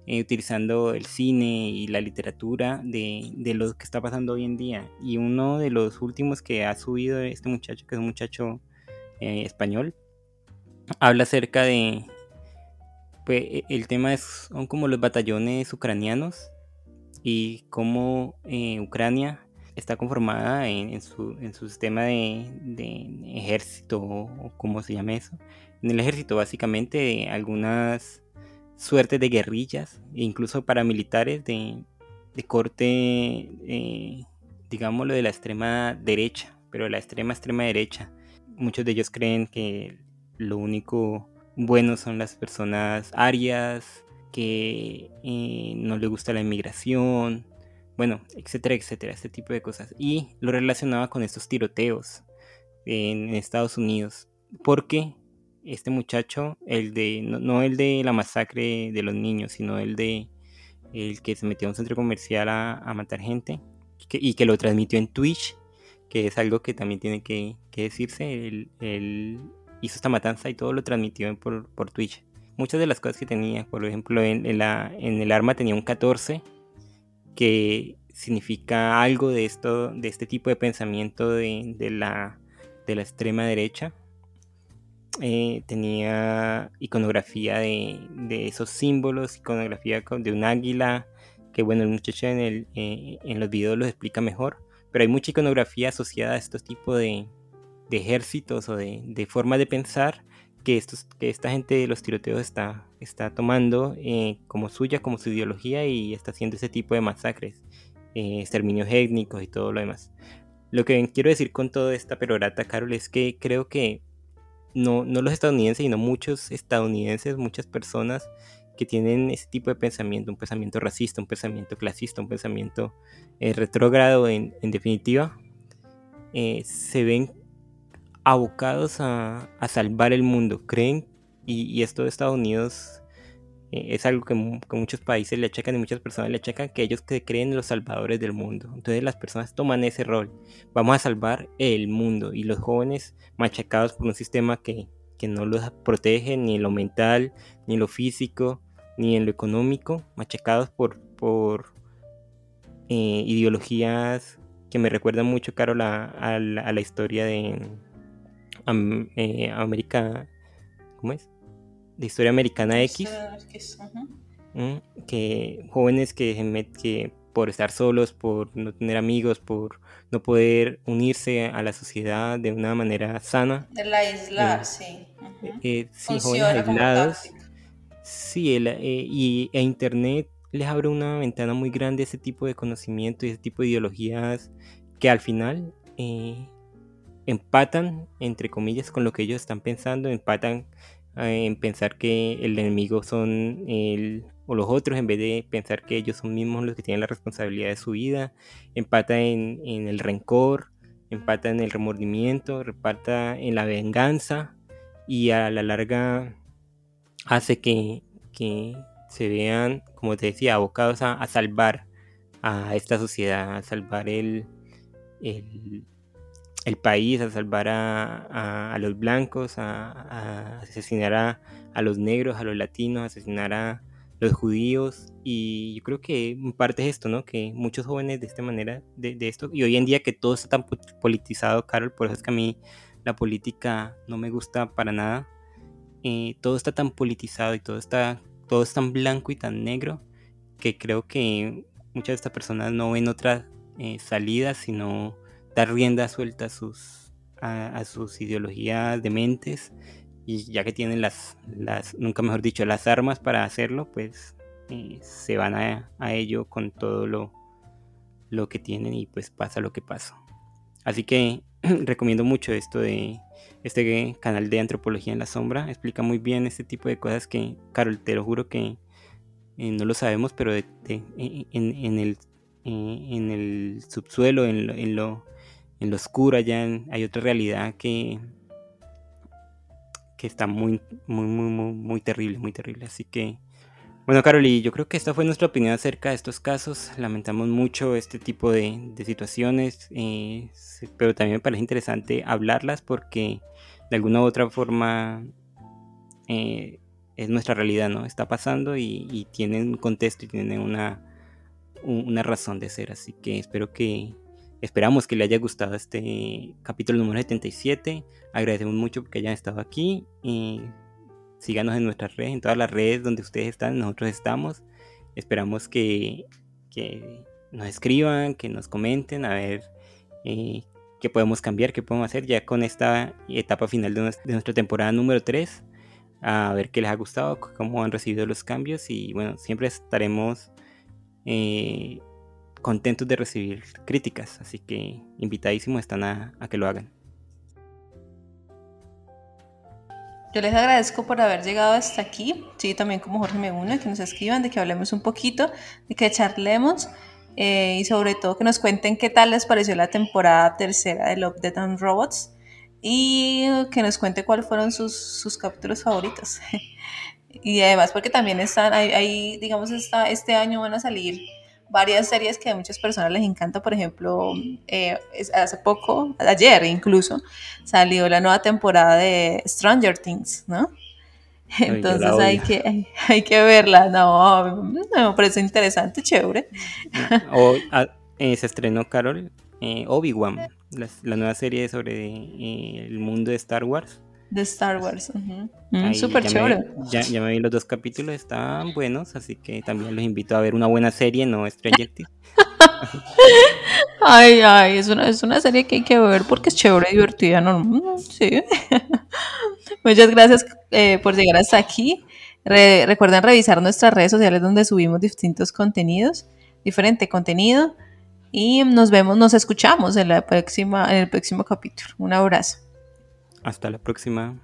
eh, utilizando el cine y la literatura de, de, lo que está pasando hoy en día. Y uno de los últimos que ha subido este muchacho, que es un muchacho eh, español, habla acerca de... Pues, e, el tema es, son como los batallones ucranianos y cómo eh, Ucrania está conformada en, su, sistema de, ejército o, como se llama eso. En el ejército básicamente algunas suertes de guerrillas e incluso paramilitares de, corte, eh, digámoslo, de la extrema derecha, pero la extrema extrema derecha. Muchos de ellos creen que lo único bueno son las personas arias, que eh, no les gusta la inmigración, bueno, etcétera, etcétera, este tipo de cosas. Y lo relacionaba con estos tiroteos en Estados Unidos, porque este muchacho, el de, no, el de la masacre de los niños, sino el de el que se metió a un centro comercial a, matar gente y que lo transmitió en Twitch, que es algo que también tiene que, decirse, él, hizo esta matanza y todo lo transmitió por, por Twitch. Muchas de las cosas que tenía, por ejemplo, en el arma tenía un 14 que significa algo de esto, de este tipo de pensamiento de, la, de la extrema derecha. Eh, tenía iconografía de, esos símbolos, iconografía de un águila, que bueno, el muchacho en, el, eh, en los videos lo explica mejor, pero hay mucha iconografía asociada a estos tipos de, ejércitos o de, de formas de pensar que, estos, que esta gente de los tiroteos está, está tomando eh, como suya, como su ideología y está haciendo ese tipo de masacres, eh, exterminios étnicos y todo lo demás. Lo que quiero decir con toda esta perorata, Carol, es que creo que no, no los estadounidenses, sino muchos estadounidenses, muchas personas que tienen ese tipo de pensamiento, un pensamiento racista, un pensamiento clasista, un pensamiento eh, retrógrado en, en definitiva, se ven abocados a, salvar el mundo. Creen, y, esto de Estados Unidos eh, es algo que, muchos países le achacan y muchas personas le achacan, que ellos que creen los salvadores del mundo. Entonces las personas toman ese rol. Vamos a salvar el mundo. Y los jóvenes machacados por un sistema que, que no los protege ni en lo mental, ni en lo físico, ni en lo económico, machacados por, por eh, ideologías que me recuerdan mucho, Carol, a, la, historia de eh, América, ¿cómo es? De historia americana X. Que jóvenes que, que por estar solos, por no tener amigos, por no poder unirse a la sociedad de una manera sana. De la aislar, sí. Eh, sí, jóvenes aislados. Sí, eh, y e Internet les abre una ventana muy grande a ese tipo de conocimiento y ese tipo de ideologías que al final eh, empatan, entre comillas, con lo que ellos están pensando, empatan en pensar que el enemigo son el o los otros en vez de pensar que ellos son mismos los que tienen la responsabilidad de su vida, empata en, el rencor, empata en el remordimiento, repata en la venganza y a la larga hace que, se vean, como te decía, abocados a, salvar a esta sociedad, a salvar el, país, a salvar a, los blancos, a, asesinar a, los negros, a los latinos, a asesinar a, los judíos y yo creo que parte es esto, ¿no? Que muchos jóvenes de esta manera, de, esto, y hoy en día que todo está tan politizado, Carol, por eso es que a mí la política no me gusta para nada, eh, todo está tan politizado y todo está, todo es tan blanco y tan negro que creo que muchas de estas personas no ven otra eh, salida sino dar rienda suelta a sus, a, a sus ideologías dementes y ya que tienen las, las, nunca mejor dicho, las armas para hacerlo, pues eh, se van a, ello con todo lo, lo que tienen y pues pasa lo que pasa. Así que *clears throat* recomiendo mucho esto de este canal de Antropología en la Sombra. Explica muy bien este tipo de cosas que, Carol, te lo juro que eh, no lo sabemos, pero en, el, en el subsuelo, en lo, en lo, en lo oscuro allá hay otra realidad que que está muy, muy, muy, muy, terrible, muy terrible. Así que, bueno, Caroli, yo creo que esta fue nuestra opinión acerca de estos casos. Lamentamos mucho este tipo de, situaciones, eh, pero también me parece interesante hablarlas porque de alguna u otra forma eh, es nuestra realidad, ¿no? Está pasando y, y tienen un contexto y tienen una, una razón de ser. Así que espero que Esperamos que le haya gustado este capítulo número 77. Agradecemos mucho porque hayan estado aquí. Y síganos en nuestras redes, en todas las redes donde ustedes están, nosotros estamos. Esperamos que, nos escriban, que nos comenten, a ver eh, qué podemos cambiar, qué podemos hacer ya con esta etapa final de, nuestra temporada número 3. A ver qué les ha gustado, cómo han recibido los cambios y bueno, siempre estaremos eh, contentos de recibir críticas, así que invitadísimos están a, que lo hagan. Yo les agradezco por haber llegado hasta aquí, sí, también como Jorge me une, que nos escriban, de que hablemos un poquito, de que charlemos eh, y sobre todo que nos cuenten qué tal les pareció la temporada tercera de Love, Death and Robots y que nos cuente cuáles fueron sus, sus capítulos favoritos. *laughs* y además porque también están, ahí, digamos, está, este año van a salir varias series que a muchas personas les encanta. Por ejemplo, eh, hace poco, ayer incluso, salió la nueva temporada de Stranger Things, ¿no? Entonces hay que, hay, que verla, no, me parece interesante, chévere. O, *laughs* ah, eh, se estrenó, Carol, eh, Obi-Wan, la, nueva serie sobre el mundo de Star Wars. De Star Wars. Mm, súper chévere. ya, ya, me vi los dos capítulos, están buenos, así que también los invito a ver una buena serie, no Stranger Things. *laughs* *laughs* ay, ay, es una, es una serie que hay que ver porque es chévere, divertida, ¿no? Mm, sí. *laughs* Muchas gracias eh, por llegar hasta aquí. recuerden revisar nuestras redes sociales donde subimos distintos contenidos, diferente contenido. Y nos vemos, nos escuchamos en, la próxima, en el próximo capítulo. Un abrazo. Hasta la próxima.